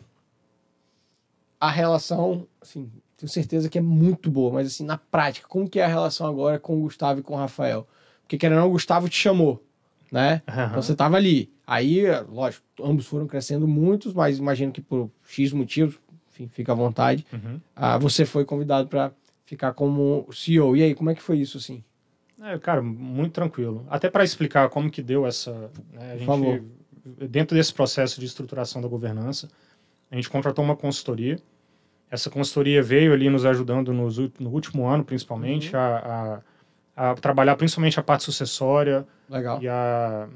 a relação, assim, tenho certeza que é muito boa, mas assim, na prática, como que é a relação agora com o Gustavo e com o Rafael? Porque querendo ou não, o Gustavo te chamou, né? Então você tava ali. Aí, lógico, ambos foram crescendo muitos, mas imagino que por X motivos, enfim, fica à vontade, Uhum. ah, você foi convidado para ficar como CEO. E aí, como é que foi isso, assim? É, cara, muito tranquilo. Até para explicar como que deu essa... né, gente, dentro desse processo de estruturação da governança, a gente contratou uma consultoria. Essa consultoria veio ali nos ajudando nos, no último ano, principalmente, Uhum. a, a, a trabalhar principalmente a parte sucessória, Legal. e a,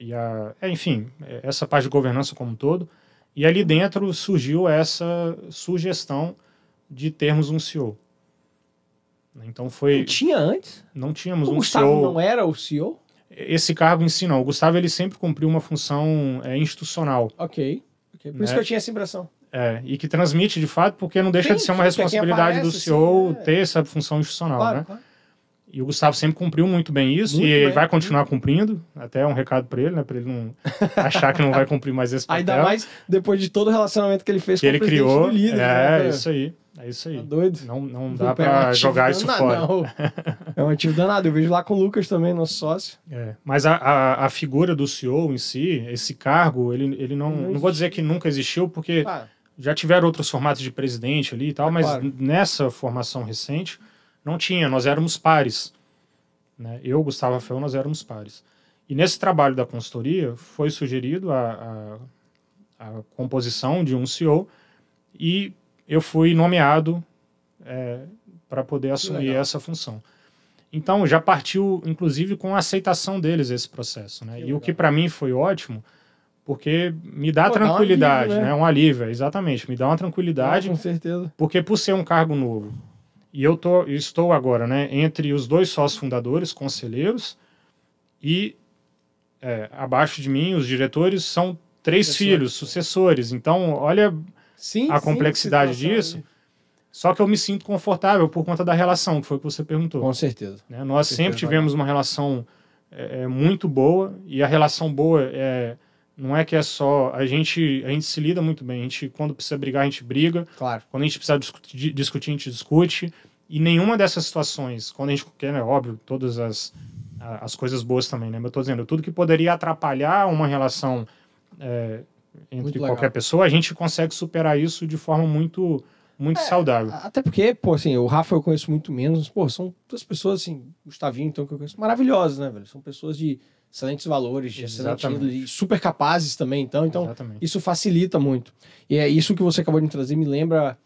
e a é, enfim, é, essa parte de governança como um todo. E ali dentro surgiu essa sugestão de termos um CEO. Então Não foi, tinha antes? não tínhamos O um Gustavo CEO. não era o CEO? Esse cargo em si não. O Gustavo ele sempre cumpriu uma função é, institucional. Ok. ok. Por Né? isso que eu tinha essa impressão. É, e que transmite de fato, porque não deixa Sim, de ser uma responsabilidade do aparece, CEO assim, é. ter essa função institucional, Claro, né? claro. E o Gustavo sempre cumpriu muito bem isso Muito e bem. vai continuar cumprindo. Até é um recado para ele, né? Para ele não achar que não vai cumprir mais esse papel. Ainda mais depois de todo o relacionamento que ele fez que com ele o criou. do líder. é, né? isso aí. É isso aí. Tá doido? Não, não dá para ativo jogar isso danado, fora. não. É um ativo danado. Eu vejo lá com o Lucas também, nosso sócio. É, Mas a, a, a figura do CEO em si, esse cargo, ele, ele não. Não Não, vou dizer que nunca existiu, porque Ah, já tiveram outros formatos de presidente ali e tal, Ah, mas claro. nessa formação recente não tinha, nós éramos pares. Né? Eu, Gustavo Rafael, nós éramos pares. E nesse trabalho da consultoria foi sugerido a, a, a composição de um CEO e eu fui nomeado para poder assumir legal. essa função. Então já partiu, inclusive, com a aceitação deles esse processo. Né? E o que para mim foi ótimo, porque me dá Pô, dá um tranquilidade, alívio, né? né? Um alívio, exatamente, me dá uma tranquilidade, com certeza. porque por ser um cargo novo, e eu tô, eu estou agora, né, entre os dois sócios fundadores, conselheiros, e é, abaixo de mim, os diretores são três filhos, sucessores. Então, olha Sim, a sim, complexidade disso. ali. Só que eu me sinto confortável por conta da relação, que foi o que você perguntou. Com certeza. né? Nós certeza, sempre tivemos uma relação é, é, muito boa, e a relação boa é, não é que é só. A gente, a gente se lida muito bem. A gente, quando precisa brigar, a gente briga. Claro. Quando a gente precisa discutir, discutir, a gente discute. E nenhuma dessas situações, quando a gente quer, é óbvio, todas as, as coisas boas também, né? Mas eu tô dizendo, tudo que poderia atrapalhar uma relação é, entre Muito qualquer legal. pessoa, a gente consegue superar isso de forma muito, muito É, saudável. Até porque, pô, assim, o Rafa eu conheço muito menos. Pô, são duas pessoas, assim, Gustavinho, então, que eu conheço, maravilhosas, né, velho? São pessoas de excelentes valores, de excelente índole, super capazes também, então. Então, Exatamente. isso facilita muito. E é isso que você acabou de me trazer, me lembra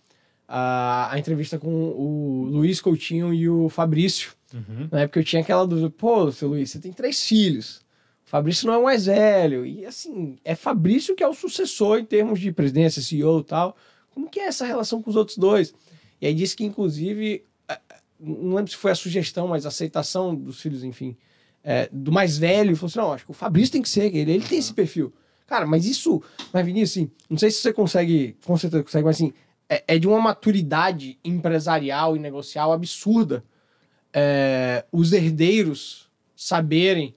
a, a entrevista com o Luiz Coutinho e o Fabrício. Uhum. Na época eu tinha aquela dúvida, pô, seu Luiz, você tem três filhos. O Fabrício não é o mais velho. E assim, é Fabrício que é o sucessor em termos de presidência, CEO e tal. Como que é essa relação com os outros dois? E aí disse que, inclusive, não lembro se foi a sugestão, mas a aceitação dos filhos, enfim, eh, do mais velho, falou assim: não, acho que o Fabrício tem que ser, ele, ele tem esse perfil. Cara, mas isso, mas Vinícius, assim, não sei se você consegue, com certeza consegue, mas assim, é, é de uma maturidade empresarial e negocial absurda é, os herdeiros saberem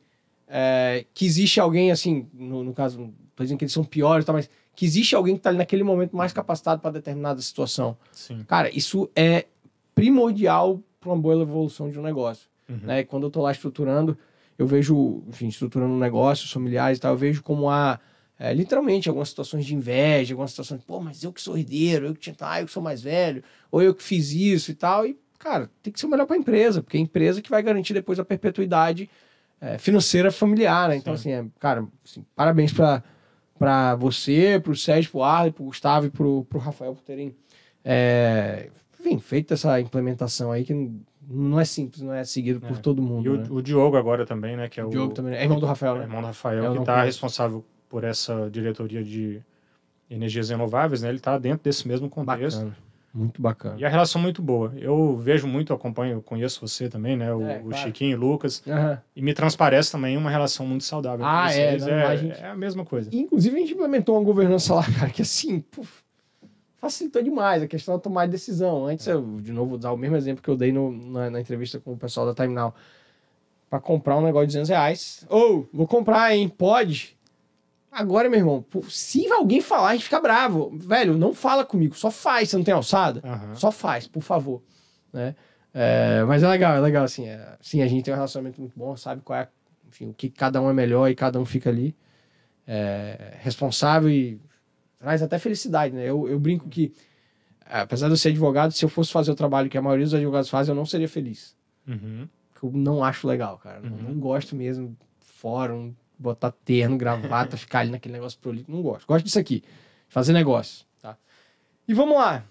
é, que existe alguém, assim, no, no caso, não tô dizendo que eles são piores, tá, mas que existe alguém que está ali naquele momento mais capacitado para determinada situação. Sim. Cara, isso é primordial para uma boa evolução de um negócio. Uhum. Né? Quando eu tô lá estruturando, eu vejo, enfim, estruturando negócios familiares e tal, eu vejo como há, é, literalmente, algumas situações de inveja, algumas situações, pô, mas eu que sou herdeiro, eu que tinha, ah, eu que sou mais velho, ou eu que fiz isso e tal, e, cara, tem que ser o melhor para a empresa, porque é a empresa que vai garantir depois a perpetuidade é, financeira familiar, né? Então, assim, é, cara, assim, parabéns para para você, para o Sérgio, para o Arley, para o Gustavo e para o Rafael por terem é, enfim, feito essa implementação aí que não- é simples, não é seguido por É. todo mundo. E o, né? o Diogo agora também, né? Que é O o, Diogo também é irmão do Rafael, é né? irmão do Rafael, Eu que está responsável por essa diretoria de energias renováveis, né? Ele está dentro desse mesmo contexto. Bacana. Muito bacana. E a relação muito boa. Eu vejo muito, acompanho, conheço você também, né? O, É, o claro. Chiquinho, o Lucas. Aham. E me transparece também uma relação muito saudável. Ah, é, é, a gente- é a mesma coisa. E, Inclusive, a gente implementou uma governança lá, cara, que assim, puf, facilitou demais a questão de tomar decisão. Antes, eu, de novo, vou usar o mesmo exemplo que eu dei no- na, na entrevista com o pessoal da Time Now. Pra comprar um negócio de 200 reais. Ou, vou comprar, hein? Pode? Agora, meu irmão, se alguém falar, a gente fica bravo. Velho, não fala comigo, só faz. Você não tem alçada? Aham. Só faz, por favor. Né? É, mas é legal, é legal, assim. É, sim, a gente tem um relacionamento muito bom, sabe qual é, enfim, o que cada um é melhor e cada um fica ali é, responsável e traz até felicidade, né? Eu, eu brinco que, apesar de eu ser advogado, se eu fosse fazer o trabalho que a maioria dos advogados fazem, eu não seria feliz. Uhum. Eu não acho legal, cara. Não, Uhum. não gosto mesmo, fórum, botar terno, gravata, ficar ali naquele negócio prolixo. Não gosto. Gosto disso aqui, fazer negócio, tá? E vamos lá.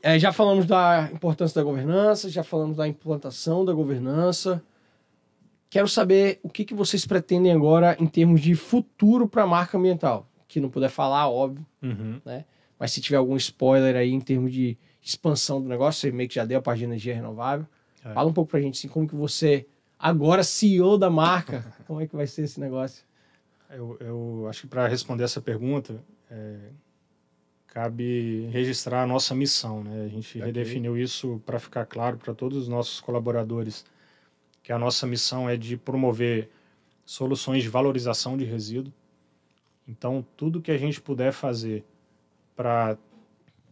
É, já falamos da importância da governança, já falamos da implantação da governança. Quero saber o que, que vocês pretendem agora em termos de futuro para a marca ambiental. Que não puder falar, óbvio, Uhum. mas se tiver algum spoiler aí em termos de expansão do negócio, você meio que já deu a parte de energia renovável. É. Fala um pouco pra gente, assim, como que você, agora CEO da marca, como é que vai ser esse negócio? Eu, eu acho que para responder essa pergunta, é, cabe registrar a nossa missão. Né? A gente Ok. redefiniu isso para ficar claro para todos os nossos colaboradores que a nossa missão é de promover soluções de valorização de resíduo. Então, tudo que a gente puder fazer para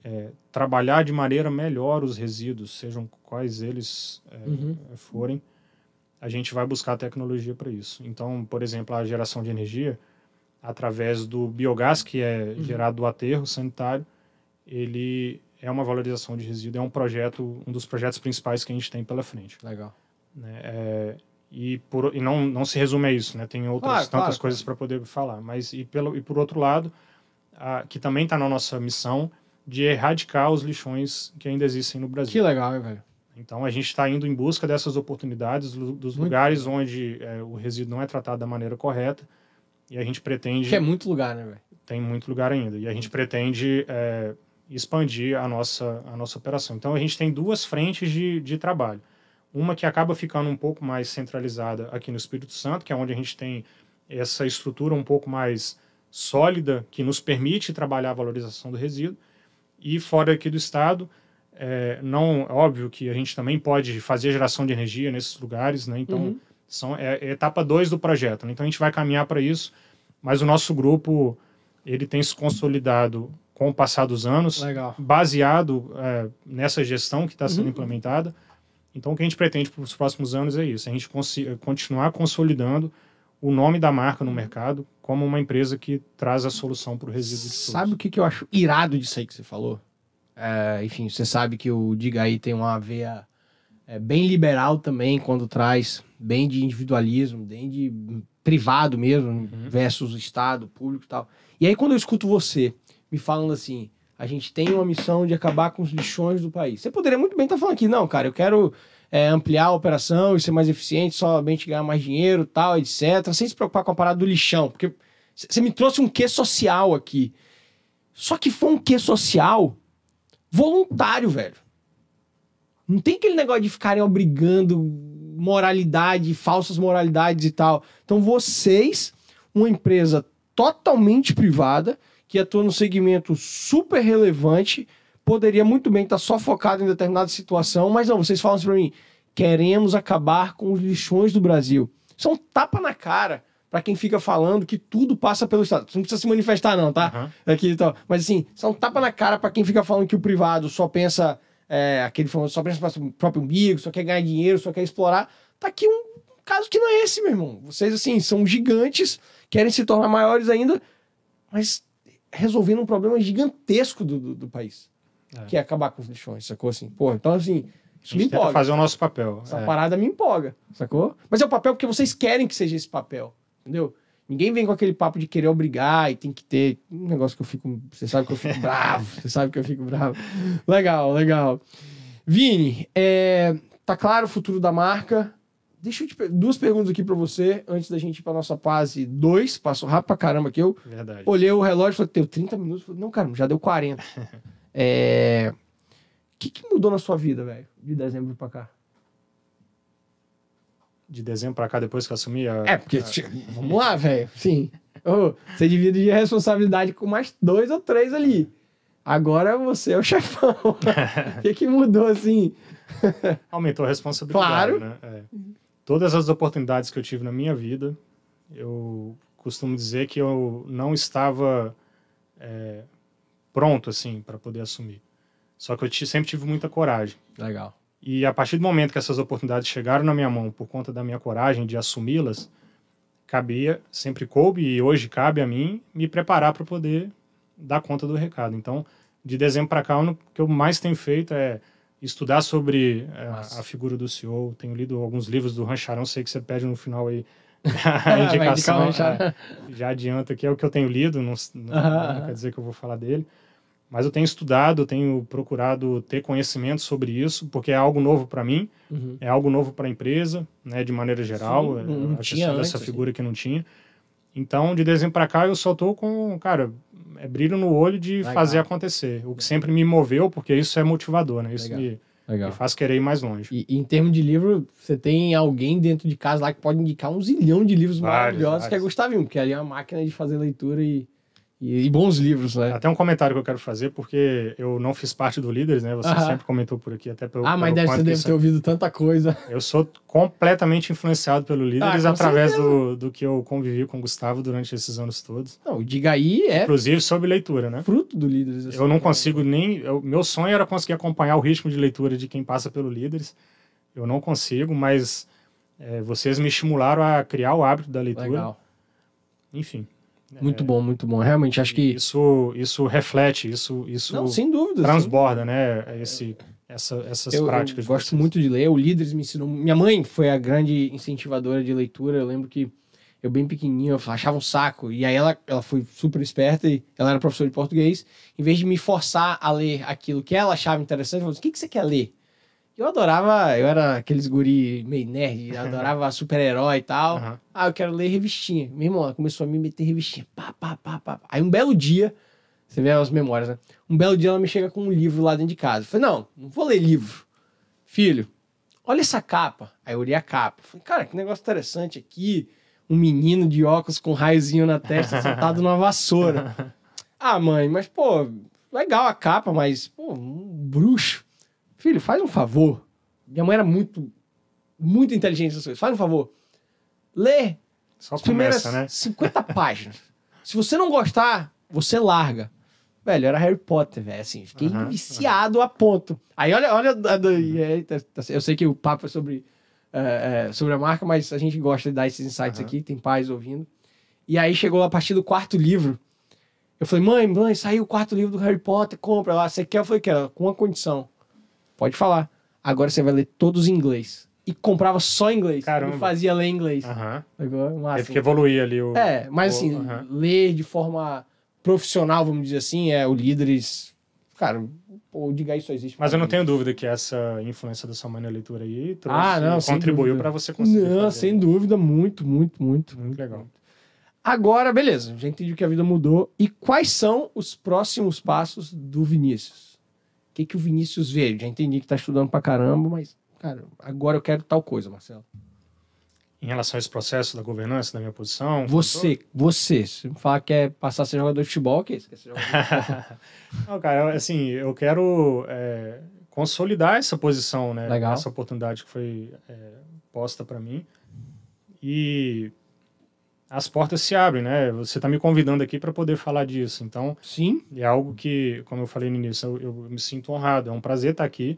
é, trabalhar de maneira melhor os resíduos, sejam quais eles é, Uhum. forem, a gente vai buscar tecnologia para isso. Então, por exemplo, a geração de energia através do biogás que é Uhum. gerado do aterro sanitário ele é uma valorização de resíduo, é um projeto, um dos projetos principais que a gente tem pela frente. Legal. Né? É, e por, e não, não se resume a isso, né? Tem outras Claro, tantas claro, coisas para poder falar. Mas e, pelo, e por outro lado, a, que também está na nossa missão de erradicar os lixões que ainda existem no Brasil. Que legal, velho? Então a gente está indo em busca dessas oportunidades, dos Muito lugares onde é, o resíduo não é tratado da maneira correta. E a gente pretende. Que é muito lugar, né, velho? Tem muito lugar ainda. E a gente pretende é, expandir a nossa, a nossa operação. Então a gente tem duas frentes de, de trabalho. Uma que acaba ficando um pouco mais centralizada aqui no Espírito Santo, que é onde a gente tem essa estrutura um pouco mais sólida que nos permite trabalhar a valorização do resíduo. E fora aqui do estado, é, não é óbvio que a gente também pode fazer geração de energia nesses lugares, né? Então Uhum. são é, é etapa 2 do projeto. né? Então a gente vai caminhar para isso, mas o nosso grupo ele tem se consolidado com o passar dos anos, Legal. baseado é, nessa gestão que está sendo Uhum. implementada. Então, o que a gente pretende para os próximos anos é isso: a gente continuar consolidando o nome da marca no mercado como uma empresa que traz a solução para o resíduo de Sabe o que, que eu acho irado disso aí que você falou? É, enfim, você sabe que o Diga aí tem uma veia é, bem liberal também quando traz bem de individualismo, bem de privado mesmo, versus Estado, público e tal. E aí quando eu escuto você me falando assim, a gente tem uma missão de acabar com os lixões do país. Você poderia muito bem estar falando aqui, não, cara, eu quero é, ampliar a operação e ser mais eficiente, somente ganhar mais dinheiro, tal, etc. Sem se preocupar com a parada do lixão, porque você me trouxe um quê social aqui. Só que foi um quê social voluntário, velho. Não tem aquele negócio de ficarem obrigando moralidade, falsas moralidades e tal. Então vocês, uma empresa totalmente privada, que atua num segmento super relevante, poderia muito bem estar só focado em determinada situação, mas não, vocês falam assim pra mim, queremos acabar com os lixões do Brasil. Isso é um tapa na cara pra quem fica falando que tudo passa pelo Estado. Você não precisa se manifestar não, tá? Aham. aqui e tal. Mas assim, são tapa na cara pra quem fica falando que o privado só pensa, é, aquele famoso, só pensa para o próprio umbigo, só quer ganhar dinheiro, só quer explorar. Tá aqui um caso que não é esse, meu irmão. Vocês, assim, são gigantes, querem se tornar maiores ainda, mas resolvendo um problema gigantesco do, do, do país. É. Que é acabar com os lixões, sacou? Assim, pô, então assim, isso me empolga. fazer o nosso papel. Essa é. parada me empolga, sacou? Mas é o papel porque vocês querem que seja esse papel, entendeu? Ninguém vem com aquele papo de querer obrigar e tem que ter um negócio que eu fico. Você sabe que eu fico bravo, você sabe que eu fico bravo. Legal, legal. Vini, é, tá claro o futuro da marca. Deixa eu te per- duas perguntas aqui pra você antes da gente ir pra nossa fase 2. Passou rápido pra caramba aqui. Eu Verdade. olhei o relógio e falei, deu 30 minutos. Falei, não, cara, já deu 40. É, O que, que mudou na sua vida, velho, de dezembro pra cá? De dezembro para cá, depois que eu assumi a. É, porque, tipo, vamos lá, velho. Sim. Ô, você divide a responsabilidade com mais dois ou três ali. Agora você é o chefão. O que, que mudou assim? aumentou a responsabilidade. Claro. Né? É. Todas as oportunidades que eu tive na minha vida, eu costumo dizer que eu não estava é, pronto assim para poder assumir. Só que eu sempre tive muita coragem. Legal. E a partir do momento que essas oportunidades chegaram na minha mão por conta da minha coragem de assumi-las, cabia, sempre coube e hoje cabe a mim me preparar para poder dar conta do recado. Então, de dezembro para cá, o que eu mais tenho feito é estudar sobre é, Massa. a figura do CEO. Tenho lido alguns livros do Rancharão, sei que você pede no final aí a indicação. Rancharan. é, já adianta que é o que eu tenho lido, não, não- não quer dizer que eu vou falar dele. Mas eu tenho estudado, tenho procurado ter conhecimento sobre isso, porque é algo novo para mim, Uhum. é algo novo para a empresa, né, de maneira geral, Sim, é, não- não a tinha questão antes, assim. figura que não tinha. Então, de dezembro para cá, eu só tô com, cara, é brilho no olho de Legal. fazer acontecer. O que sempre me moveu, porque isso é motivador, né? Isso Legal. me, Legal. me faz querer ir mais longe. E, e em termos de livro, você tem alguém dentro de casa lá que pode indicar um zilhão de livros Vários, maravilhosos, que é vários. Gustavinho, porque ali é uma máquina de fazer leitura e, e, e bons livros, né? Até um comentário que eu quero fazer, porque eu não fiz parte do Líderes, né? Você sempre comentou por aqui, até pelo Ah, mas deve, você deve ter ouvido tanta coisa. Eu sou completamente influenciado pelo Líderes Ah, através do, do que eu convivi com o Gustavo durante esses anos todos. Não, Diga aí é Inclusive sobre leitura, né? fruto do Líderes. assim. Eu não consigo nem. eu- meu sonho era conseguir acompanhar o ritmo de leitura de quem passa pelo Líderes. Eu não consigo, mas é, vocês me estimularam a criar o hábito da leitura. Legal. Enfim, Muito bom, muito bom. Realmente, acho que. Isso, isso reflete, isso, isso Não, sem dúvida. transborda, né? Esse, essa, essas Eu, práticas. eu gosto vocês. muito de ler. O Líderes me ensinou. Minha mãe foi a grande incentivadora de leitura. Eu lembro que eu, bem pequenininho, eu achava um saco. E aí ela, ela foi super esperta e ela era professora de português. Em vez de me forçar a ler aquilo que ela achava interessante, ela falou: o que, que você quer ler? Eu adorava, eu era aqueles guri meio nerd, adorava super-herói e tal. Aham. Ah, eu quero ler revistinha. Meu irmão, ela começou a me meter revistinha. Pá, pá, pá, pá. Aí um belo dia, você vê as memórias, né? Um belo dia ela me chega com um livro lá dentro de casa. Eu falei, não, não vou ler livro. Filho, olha essa capa. Aí eu olhei a capa. Falei, cara, que negócio interessante aqui. Um menino de óculos com um raiozinho na testa sentado numa vassoura. Ah, mãe, mas, pô, legal a capa, mas, pô, um bruxo. Filho, faz um favor. Minha mãe era muito, muito inteligente nessas coisas. Faz um favor. Lê Só as primeiras começa, né? 50 páginas. Se você não gostar, você larga. Velho, era Harry Potter, velho. Assim, fiquei Aham, viciado a ponto. Aí olha, olha. tá- Eu sei que o papo é sobre, é, é, sobre a marca, mas a gente gosta de dar esses insights Aham. aqui, tem pais ouvindo. E aí chegou a partir do quarto livro. Eu falei, mãe, mãe, saiu o quarto livro do Harry Potter, compra lá. Você quer? Eu falei, quero, com uma condição. Pode falar. Agora você vai ler todos em inglês. E comprava só em inglês. Caramba. Me fazia ler em inglês. Aham. Massa. Teve que evoluir ali o. É, mas o- assim, aham. ler de forma profissional, vamos dizer assim, é o líderes. Cara, o Diga isso só existe. Mas eu não tenho dúvida que essa influência da sua mãe na leitura aí trouxe, Ah, não, contribuiu para você conseguir. Não, fazer. sem dúvida, muito, muito, muito. Muito legal. Agora, beleza, já entendi que a vida mudou. E quais são os próximos passos do Vinícius? O que, que o Vinícius vê? Já entendi que tá estudando pra caramba, mas, cara, agora eu quero tal coisa, Marcelo. Em relação a esse processo da governança, da minha posição. Você, você, se me falar que quer passar a ser jogador de futebol, que é isso? Quer ser jogador de futebol? Não, cara, assim, eu quero é, consolidar essa posição, né? Legal. Essa oportunidade que foi é, posta para mim. E as portas se abrem, né? Você está me convidando aqui para poder falar disso. Então, Sim, é algo que, como eu falei no início, eu, eu me sinto honrado. É um prazer estar aqui.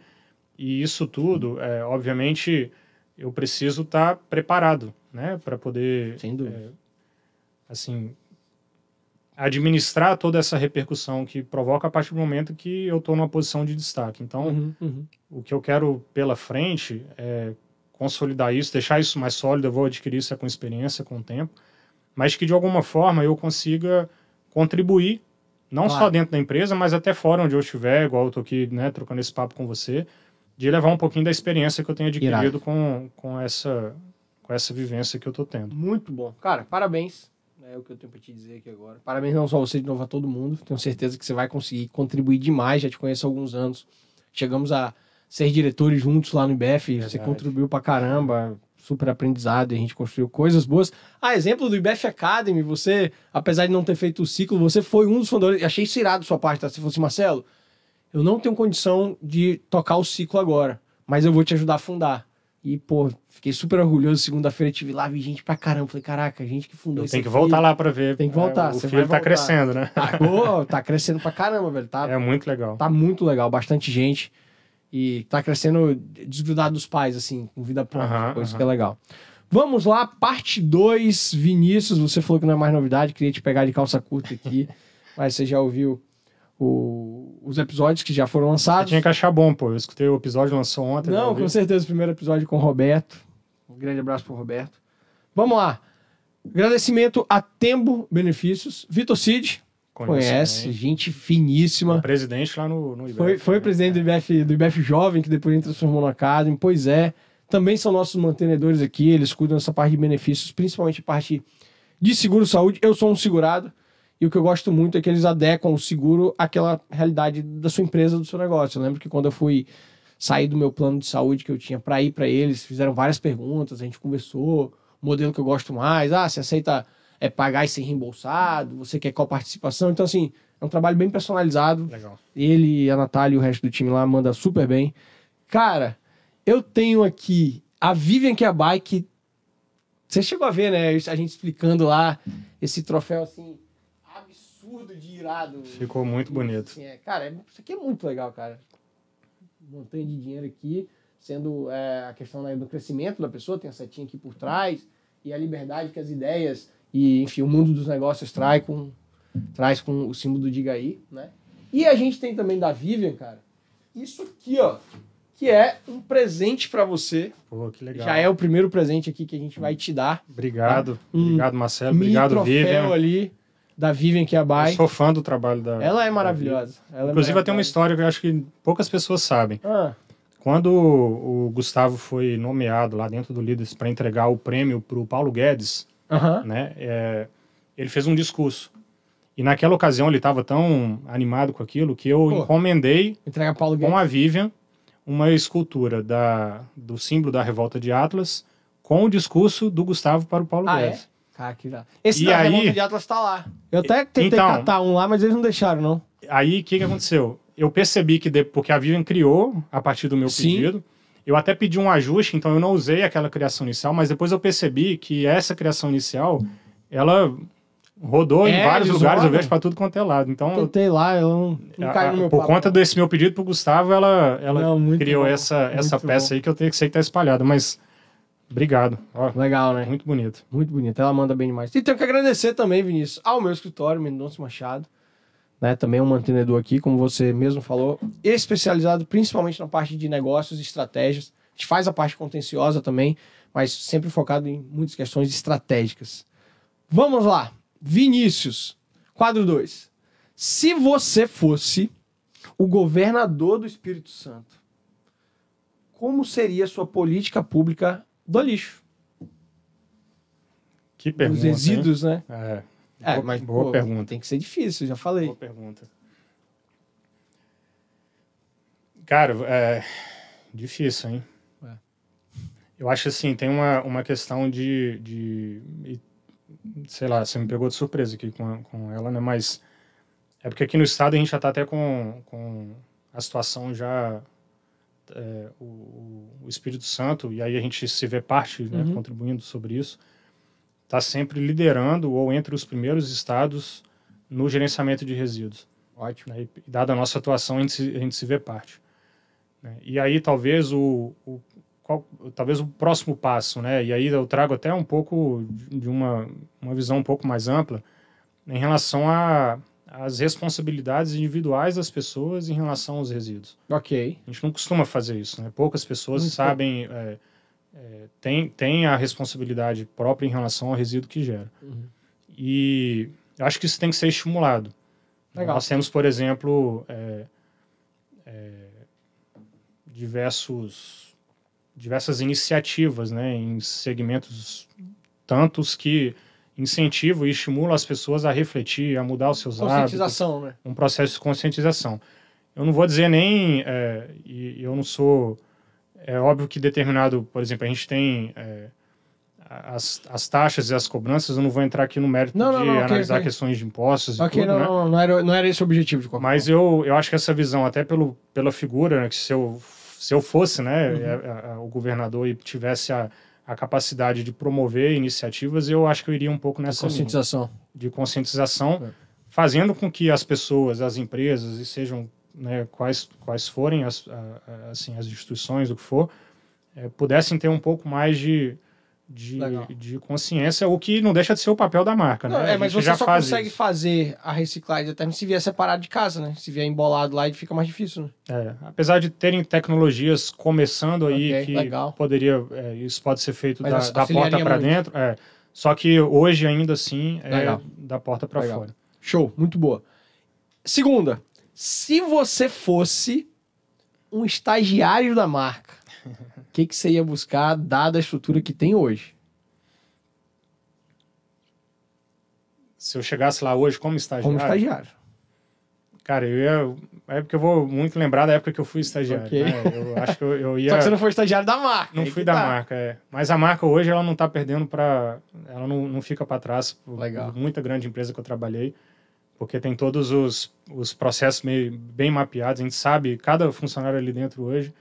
E isso tudo, é, obviamente, eu preciso estar preparado, né? Para poder sem dúvida. é, assim, administrar toda essa repercussão que provoca a partir do momento que eu estou numa posição de destaque. Então, Uhum, uhum. o que eu quero pela frente é consolidar isso, deixar isso mais sólido. Eu vou adquirir isso com experiência, com o tempo, mas que de alguma forma eu consiga contribuir, não Claro. só dentro da empresa, mas até fora onde eu estiver, igual eu estou aqui, né, trocando esse papo com você, de levar um pouquinho da experiência que eu tenho adquirido Irado. com, com essa com essa vivência que eu estou tendo. Muito bom. Cara, parabéns. É o que eu tenho pra te dizer aqui agora. Parabéns não só a você, de novo a todo mundo. Tenho certeza que você vai conseguir contribuir demais. Já te conheço há alguns anos. Chegamos a ser diretores juntos lá no IBF. Você Verdade. contribuiu pra caramba. Super aprendizado. E a gente construiu coisas boas. Ah, exemplo do IBF Academy. Você, apesar de não ter feito o ciclo, você foi um dos fundadores. Achei isso irado da sua parte, tá? Falou assim, Marcelo, eu não tenho condição de tocar o ciclo agora. Mas eu vou te ajudar a fundar. E, pô, fiquei super orgulhoso. Segunda-feira tive lá, vi gente pra caramba. Falei, caraca, gente que fundou isso tenho que voltar lá para ver. Tem que voltar, é, o filho voltar. crescendo, né? Tá, pô, tá crescendo pra caramba, velho. Tá, É muito legal. tá muito legal, bastante gente. E tá crescendo desgrudado dos pais, assim, com vida própria, Aham, coisa aham. que é legal. Vamos lá, parte 2, Vinícius. Você falou que não é mais novidade, queria te pegar de calça curta aqui, mas você já ouviu o- os episódios que já foram Você lançados. tinha que achar bom, pô. Eu escutei o episódio, lançou ontem. Não, eu vi. com certeza, o primeiro episódio com o Roberto. Um grande abraço pro Roberto. Vamos lá. Agradecimento a Tembo Benefícios. Vitor Cid, Conhece, gente finíssima. Presidente lá no, no IBEF, Foi, foi né? presidente do IBF, do IBF Jovem, que depois transformou no Academy. Pois é. Também são nossos mantenedores aqui, eles cuidam dessa parte de benefícios, principalmente a parte de seguro-saúde. Eu sou um segurado e o que eu gosto muito é que eles adequam o seguro àquela realidade da sua empresa, do seu negócio. Eu lembro que quando eu fui sair do meu plano de saúde que eu tinha para ir para eles, fizeram várias perguntas, a gente conversou, o modelo que eu gosto mais, ah, você aceita é, pagar e ser reembolsado, você quer qual participação? Então, assim, é um trabalho bem personalizado, Legal. ele, a Natália e o resto do time lá manda super bem. Cara, eu tenho aqui a Vivian que é a bike. Você chegou a ver, né? A gente explicando lá esse troféu assim absurdo de irado. Ficou muito bonito. Assim, é, cara, é- isso aqui é muito legal, cara. Montanha de dinheiro aqui, sendo é, a questão né, do crescimento da pessoa, tem a setinha aqui por trás, e a liberdade que as ideias E, enfim, o mundo dos negócios traz com, traz com o símbolo do Diga aí, né? E a gente tem também da Vivian, cara, isso aqui, ó, que é um presente para você. Pô, que legal. Já é o primeiro presente aqui que a gente vai te dar. Obrigado. Um Obrigado, Marcelo. Obrigado, Vivian. ali da Vivian Kiabai. Eu sou fã do trabalho da. Ela é maravilhosa. Ela é Inclusive, tem uma história que eu acho que poucas pessoas sabem. Ah, Quando o Gustavo foi nomeado lá dentro do Líderes para entregar o prêmio para o Paulo Guedes, aham. né, é, ele fez um discurso. E naquela ocasião ele estava tão animado com aquilo que eu Pô. encomendei Entrega Paulo com a Vivian uma escultura da, do símbolo da revolta de Atlas com o discurso do Gustavo para o Paulo Ah, é? Guedes. Cara, que da... Esse E da aí- Revolta de Atlas tá lá. Eu até tentei Então- catar um lá, mas eles não deixaram, não. Aí o que, que aconteceu? Eu percebi que, de- porque a Vivian criou a partir do meu Sim. pedido, eu até pedi um ajuste, então eu não usei aquela criação inicial, mas depois eu percebi que essa criação inicial, ela rodou É, em vários lugares, eu vejo para tudo quanto é lado. Então, Tentei lá, ela não, não caiu no meu por papo. conta desse meu pedido pro Gustavo, ela, ela Não, criou bom, essa, essa peça bom. aí que eu tenho que sei que tá espalhada, mas obrigado. Ó, Legal, né? muito bonito. Muito bonita, ela manda bem demais. E tenho que agradecer também, Vinícius, ao meu escritório, Mendonça Machado, né? Também um mantenedor aqui, como você mesmo falou, especializado principalmente na parte de negócios e estratégias. A gente faz a parte contenciosa também, mas sempre focado em muitas questões estratégicas. Vamos lá. Vinícius, quadro 2. Se você fosse o governador do Espírito Santo, como seria a sua política pública do lixo? Que pergunta. Os hein? resíduos, né? É, É, boa, mas boa pô, pergunta. Tem que ser difícil, já falei. Boa pergunta. Cara, é difícil, hein? É. Eu acho assim, tem uma, uma questão de, de. Sei lá, você me pegou de surpresa aqui com, com ela, né? Mas é porque aqui no estado a gente já tá até com, com a situação já. é, o, o- o Espírito Santo, e aí a gente se vê parte, né, Uhum. contribuindo sobre isso, está sempre liderando ou entre os primeiros estados no gerenciamento de resíduos Ótimo. né? E dada a nossa atuação, a gente se, a gente se vê parte. né? E aí talvez o, o qual- talvez o próximo passo, né? E aí eu trago até um pouco de uma, uma visão um pouco mais ampla em relação às responsabilidades individuais das pessoas em relação aos resíduos. Ok. A gente não costuma fazer isso, né? Poucas pessoas Muito sabem, é, é, têm tem a responsabilidade própria em relação ao resíduo que gera. Uhum. E acho que isso tem que ser estimulado. Legal. Nós temos, por exemplo, é, é, diversos, diversas iniciativas né, em segmentos tantos que incentivam e estimulam as pessoas a refletir, a mudar os seus hábitos Conscientização, né? um processo de conscientização. Eu não vou dizer nem, é, e eu não sou, é óbvio que determinado, por exemplo, a gente tem é, as, as taxas e as cobranças, eu não vou entrar aqui no mérito Não, não, de não, ok, analisar ok. questões de impostos e Ok, tudo, não, né? não, não, era, não era esse o objetivo de qualquer Mas forma. eu, eu acho que essa visão, até pelo, pela figura, né, que se eu, se eu fosse né, Uhum. é, é, o governador e tivesse a, a capacidade de promover iniciativas, eu acho que eu iria um pouco nessa linha Conscientização. de conscientização, É. fazendo com que as pessoas, as empresas, e sejam né, quais, quais forem as, assim, as instituições, o que for, eh, pudessem ter um pouco mais de, de, de consciência, o que não deixa de ser o papel da marca. Não, né? é, mas você já só faz consegue isso. fazer a reciclagem até se vier separado de casa, né? Se vier embolado lá, fica mais difícil, né? É, apesar de terem tecnologias começando aí Ok, que legal. poderia, é, isso pode ser feito Mas da, da porta para dentro, é, só que hoje ainda assim é Legal. da porta para fora. Show, muito boa. Segunda, se você fosse um estagiário da marca, o que, que você ia buscar, dada a estrutura que tem hoje? Se eu chegasse lá hoje como estagiário, Como estagiário. Cara, eu ia. É porque eu vou muito lembrar da época que eu fui estagiário. Ok. né? Eu acho que eu, eu ia. Só que você não foi estagiário da marca. não fui da tá. marca, é. Mas a marca hoje ela não tá perdendo para, ela não, não fica para trás por, Legal. por muita grande empresa que eu trabalhei, porque tem todos os, os processos meio, bem mapeados. A gente sabe cada funcionário ali dentro hoje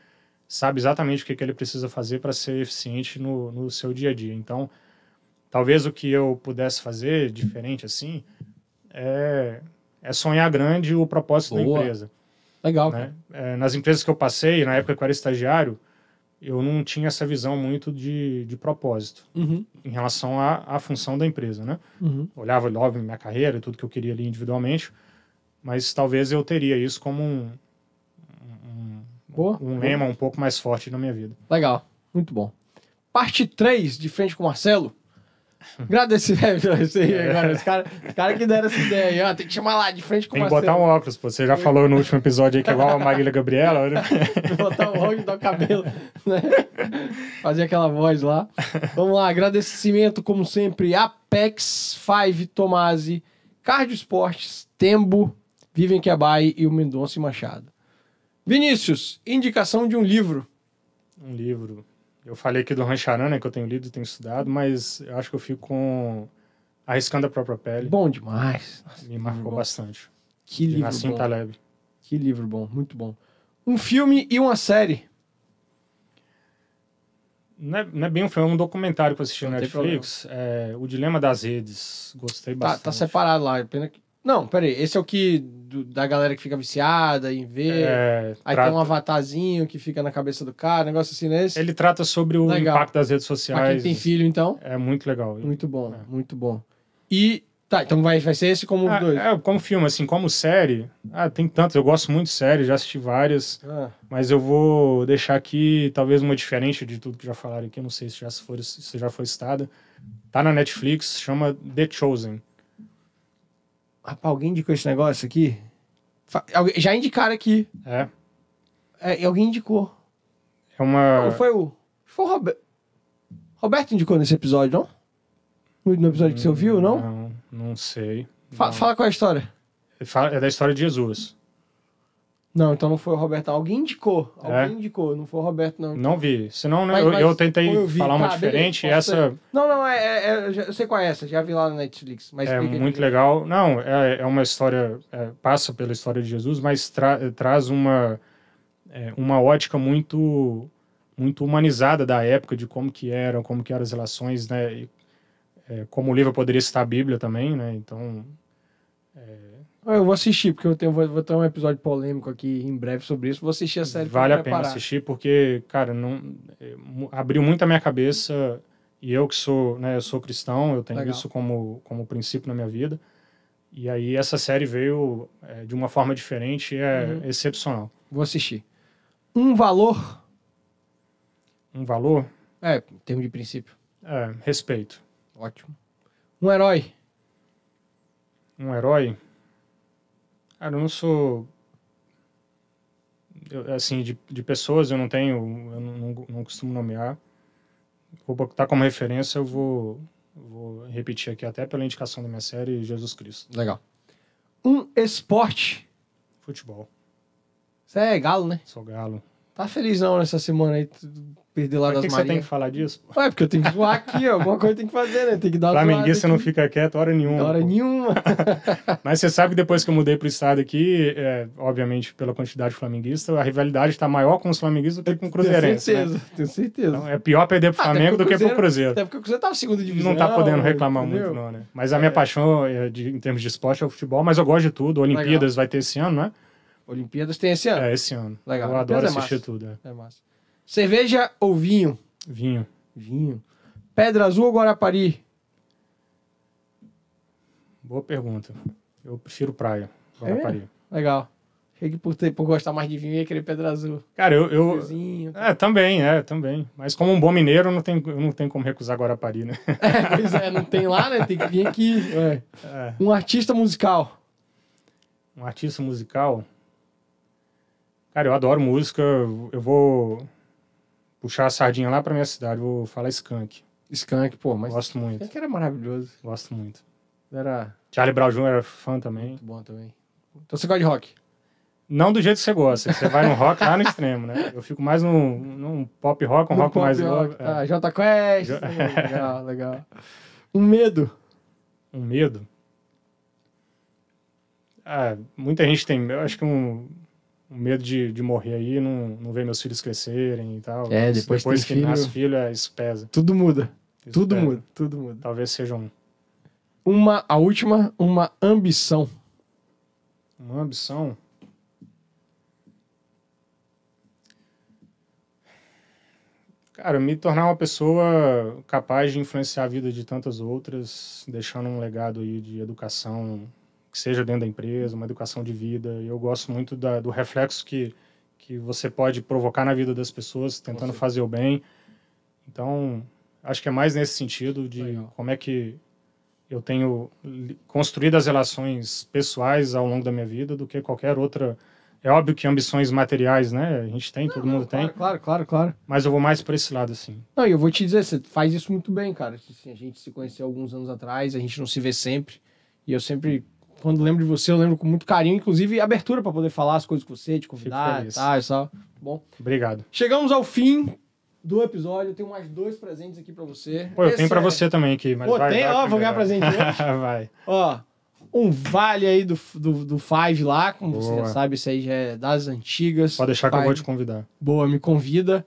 sabe exatamente o que, que ele precisa fazer para ser eficiente no, no seu dia a dia. Então, talvez o que eu pudesse fazer diferente assim é, é sonhar grande o propósito Boa. da empresa Legal, né? É, nas empresas que eu passei, na época que eu era estagiário, eu não tinha essa visão muito de, de propósito Uhum. em relação à, à função da empresa, né? Uhum. Olhava, óbvio, minha carreira e tudo que eu queria ali individualmente, mas talvez eu teria isso como um, um, Boa. um lema um pouco mais forte na minha vida. Legal. Muito bom. Parte 3, de frente com o Marcelo. Agradecer, aí, agora, os caras cara que deram essa ideia aí, ó, tem que chamar lá, de frente com Tem o que botar um óculos, pô. Você já falou no último episódio aí que é igual a Marília Gabriela, né? botar um óculos, dar o cabelo, né? Fazer aquela voz lá. Vamos lá, agradecimento, como sempre, Apex, Five, Tomasi, Cardio Esportes, Tembo, Vivem Quebai e o Mendonça e Machado. Vinícius, indicação de um livro. Um livro. Eu falei aqui do Rancharana, que eu tenho lido e tenho estudado, mas eu acho que eu fico com Arriscando a Própria Pele. Bom demais. Me marcou bom. bastante. Que livro Nassim bom. Taleb. Que livro bom, muito bom. Um filme e uma série. Não é, não é bem um filme, é um documentário que eu assisti tem Netflix. É, o Dilema das Redes. Gostei Tá, bastante. tá separado lá. Pena que... Não, peraí. Esse é o que do- da galera que fica viciada em ver. É, Aí trata- tem um avatarzinho que fica na cabeça do cara, negócio assim nesse. Ele trata sobre o Legal. impacto das redes Pra quem sociais. tem filho, então. É muito legal. Muito bom, É. muito bom. E. Tá, então vai, vai ser esse como Ah, dois. é, como filme, assim, como série. Ah, tem tantos. Eu gosto muito de série, já assisti várias. Ah, Mas eu vou deixar aqui, talvez uma diferente de tudo que já falaram aqui. Não sei se já, for, se já foi citada. Tá na Netflix, chama The Chosen. Rapaz, alguém indicou esse negócio aqui? Já indicaram aqui. É. É, e alguém indicou. É uma. Não, foi o. Foi o Roberto. Roberto indicou nesse episódio, não? No, no episódio que você ouviu, não? Não, não sei. Fa- Não. Fala qual é a história. É da história de Jesus. Não, então não foi o Roberto. Alguém indicou. É? Alguém indicou. Não foi o Roberto, não. Não vi. Senão, né, Mas- eu, mas eu tentei eu falar uma Tá, diferente. beleza, essa Não, não, é, é- é- qual é essa. Já vi lá na Netflix. Mas é muito legal. Não, é, é uma história. é, passa pela história de Jesus, mas tra- traz uma, é, uma ótica muito muito humanizada da época, de como que eram, como que eram as relações, né? E, é, como o livro poderia citar a Bíblia também, né? Então, Eu vou assistir, porque eu tenho, vou, vou ter um episódio polêmico aqui em breve sobre isso. Vou assistir a série vale a pena assistir, porque, cara, não, é, abriu muito a minha cabeça. E eu que sou, né, eu sou cristão, eu tenho Legal. isso como, como princípio na minha vida. E aí essa série veio é, de uma forma diferente e é Uhum. excepcional. Vou assistir. Um valor. Um valor, É, em termos de princípio. é, respeito. Ótimo. Um herói. Um herói, cara, eu não sou... eu, assim, de, de pessoas eu não tenho, eu não, não, não costumo nomear. Vou botar como referência, eu vou, vou repetir aqui até pela indicação da minha série, Jesus Cristo. Legal. Um esporte. Futebol, Você é galo, né? sou galo. Tá feliz não nessa semana aí. tu Perdeu lá das que você tem que falar disso? pô? Ué, porque eu tenho que zoar aqui, ó. Alguma coisa tem que fazer, né? Tem que dar Flamenguista não fica quieto hora nenhuma. Hora pô. nenhuma. Mas você sabe que depois que eu mudei pro estado aqui, é, obviamente pela quantidade de flamenguista, a rivalidade está maior com os flamenguistas do que com o Tenho Cruzeirense. né? certeza, tenho certeza. Então, é pior perder pro Ah, Flamengo do porque que pro Cruzeiro. Até porque o Cruzeiro tava em segunda divisão. Não tá podendo reclamar entendeu? muito, não, né? Mas a minha paixão é, de- em termos de esporte é o futebol, mas eu gosto de tudo. Olimpíadas vai ter esse ano, né? Olimpíadas tem esse ano. É, esse ano. Legal. Eu adoro é assistir massa. tudo. é. É massa. Cerveja ou vinho? Vinho. Vinho. Pedra Azul ou Guarapari? Boa pergunta. Eu prefiro praia. É Guarapari. Legal. Achei que por, ter, por gostar mais de vinho ia querer Pedra Azul. Cara, eu. eu Vinhozinho. é, também, é, também. Mas como um bom mineiro, não eu não tenho como recusar Guarapari, né? É, pois é, não tem lá, né? Tem que vir aqui. É. É. Um artista musical. Um artista musical. Cara, eu adoro música. Eu vou puxar a sardinha lá pra minha cidade. Vou falar Skank. Skank, pô, mas Gosto muito. Skank era maravilhoso. Gosto muito. Era Charlie Brown Jr. era fã também. muito bom também. Então você gosta de rock? Não do jeito que você gosta. Você vai no rock lá no extremo, né? Eu fico mais num, num pop rock, um No rock pop mais rock. Tá, é. Jota Quest. Jo- legal, legal. Um medo. Um medo. Ah, muita gente tem. Eu acho que um, um medo de, de morrer aí, não, não ver meus filhos crescerem e tal. É, depois depois que filho- nasce filho, é, isso pesa. Tudo muda. Isso Tudo pesa. muda. Tudo muda. Talvez seja um, Uma, a última, uma ambição. uma ambição. Cara, me tornar uma pessoa capaz de influenciar a vida de tantas outras, deixando um legado aí de educação, que seja dentro da empresa, uma educação de vida. Eu gosto muito da, do reflexo que, que você pode provocar na vida das pessoas, tentando fazer o bem. Então, acho que é mais nesse sentido de Legal. como é que eu tenho construído as relações pessoais ao longo da minha vida do que qualquer outra. É óbvio que ambições materiais, né? A gente tem, todo mundo tem, Claro, claro, claro, claro. mas eu vou mais por esse lado, assim. Não, eu vou te dizer, você faz isso muito bem, cara. Assim, a gente se conheceu alguns anos atrás, a gente não se vê sempre. E eu sempre, quando lembro de você, eu lembro com muito carinho, inclusive abertura pra poder falar as coisas com você, te convidar e tal, e tal. Bom, Obrigado. chegamos ao fim do episódio. Eu tenho mais dois presentes aqui pra você. Pô, eu Esse tenho pra é- você também aqui, mas Pô, vai, tem? vai Ó, vou ganhar presente hoje. vai. Ó, um vale aí do, do, do Five lá, como você Boa. já sabe, isso aí já é das antigas. Pode deixar que eu vou Five. te convidar. Boa, me convida.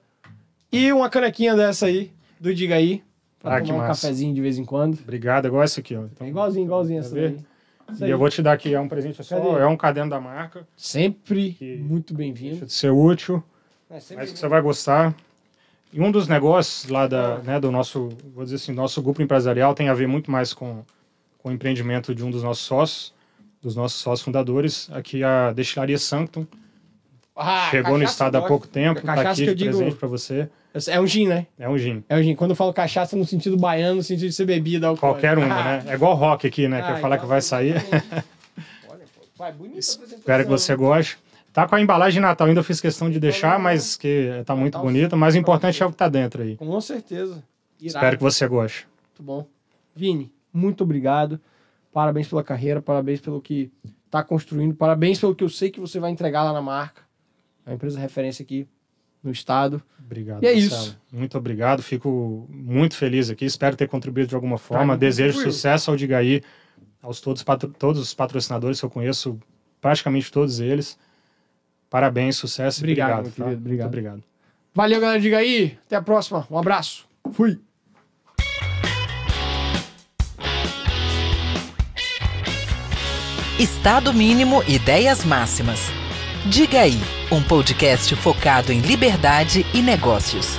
E uma canequinha dessa aí, do Diga aí, pra Ah, tomar um massa. cafezinho de vez em quando. Obrigado, igual essa aqui, ó. Então, É igualzinho, igualzinho essa daí. Isso e aí. eu vou te dar aqui, é um presente só, Cadê? é um caderno da marca. Sempre Que- muito Deixa bem-vindo. de ser útil, É, mas que você vai gostar. E um dos negócios lá da, né, do nosso, vou dizer assim, nosso grupo empresarial tem a ver muito mais com, com o empreendimento de um dos nossos sócios, dos nossos sócios fundadores, aqui a Destilaria Sanctum. Ah, Chegou no estado há pouco tempo, tá Cachaça aqui de digo- presente para você. É um gin, né? É um gin. É um gin. Quando eu falo cachaça no sentido baiano, no sentido de ser bebida alcoólica. Qualquer uma, né? É igual rock aqui, né? Ah, que eu falar que vai sair. Olha, pô, vai, bonita a Espero que apresentação. você goste. Tá com a embalagem de Natal, ainda fiz questão de deixar, mas que tá muito Natal bonita. Mas o importante é o que tá dentro aí. Com certeza. Irado. Espero que você goste. Muito bom. Vini, muito obrigado. Parabéns pela carreira, parabéns pelo que está construindo, parabéns pelo que eu sei que você vai entregar lá na marca. É uma empresa referência aqui no estado. Obrigado. E é Marcelo. isso. Muito obrigado. Fico muito feliz aqui. Espero ter contribuído de alguma forma. Desejo contribuiu. sucesso ao Digaí, aos todos, patro- todos os patrocinadores que eu conheço, praticamente todos eles. Parabéns, sucesso e Obrigado, obrigado. meu tá? querido, obrigado. Muito obrigado. Valeu, galera. Diga aí. Até a próxima. Um abraço. Fui. Estado mínimo ideias máximas. Diga aí, um podcast focado em liberdade e negócios.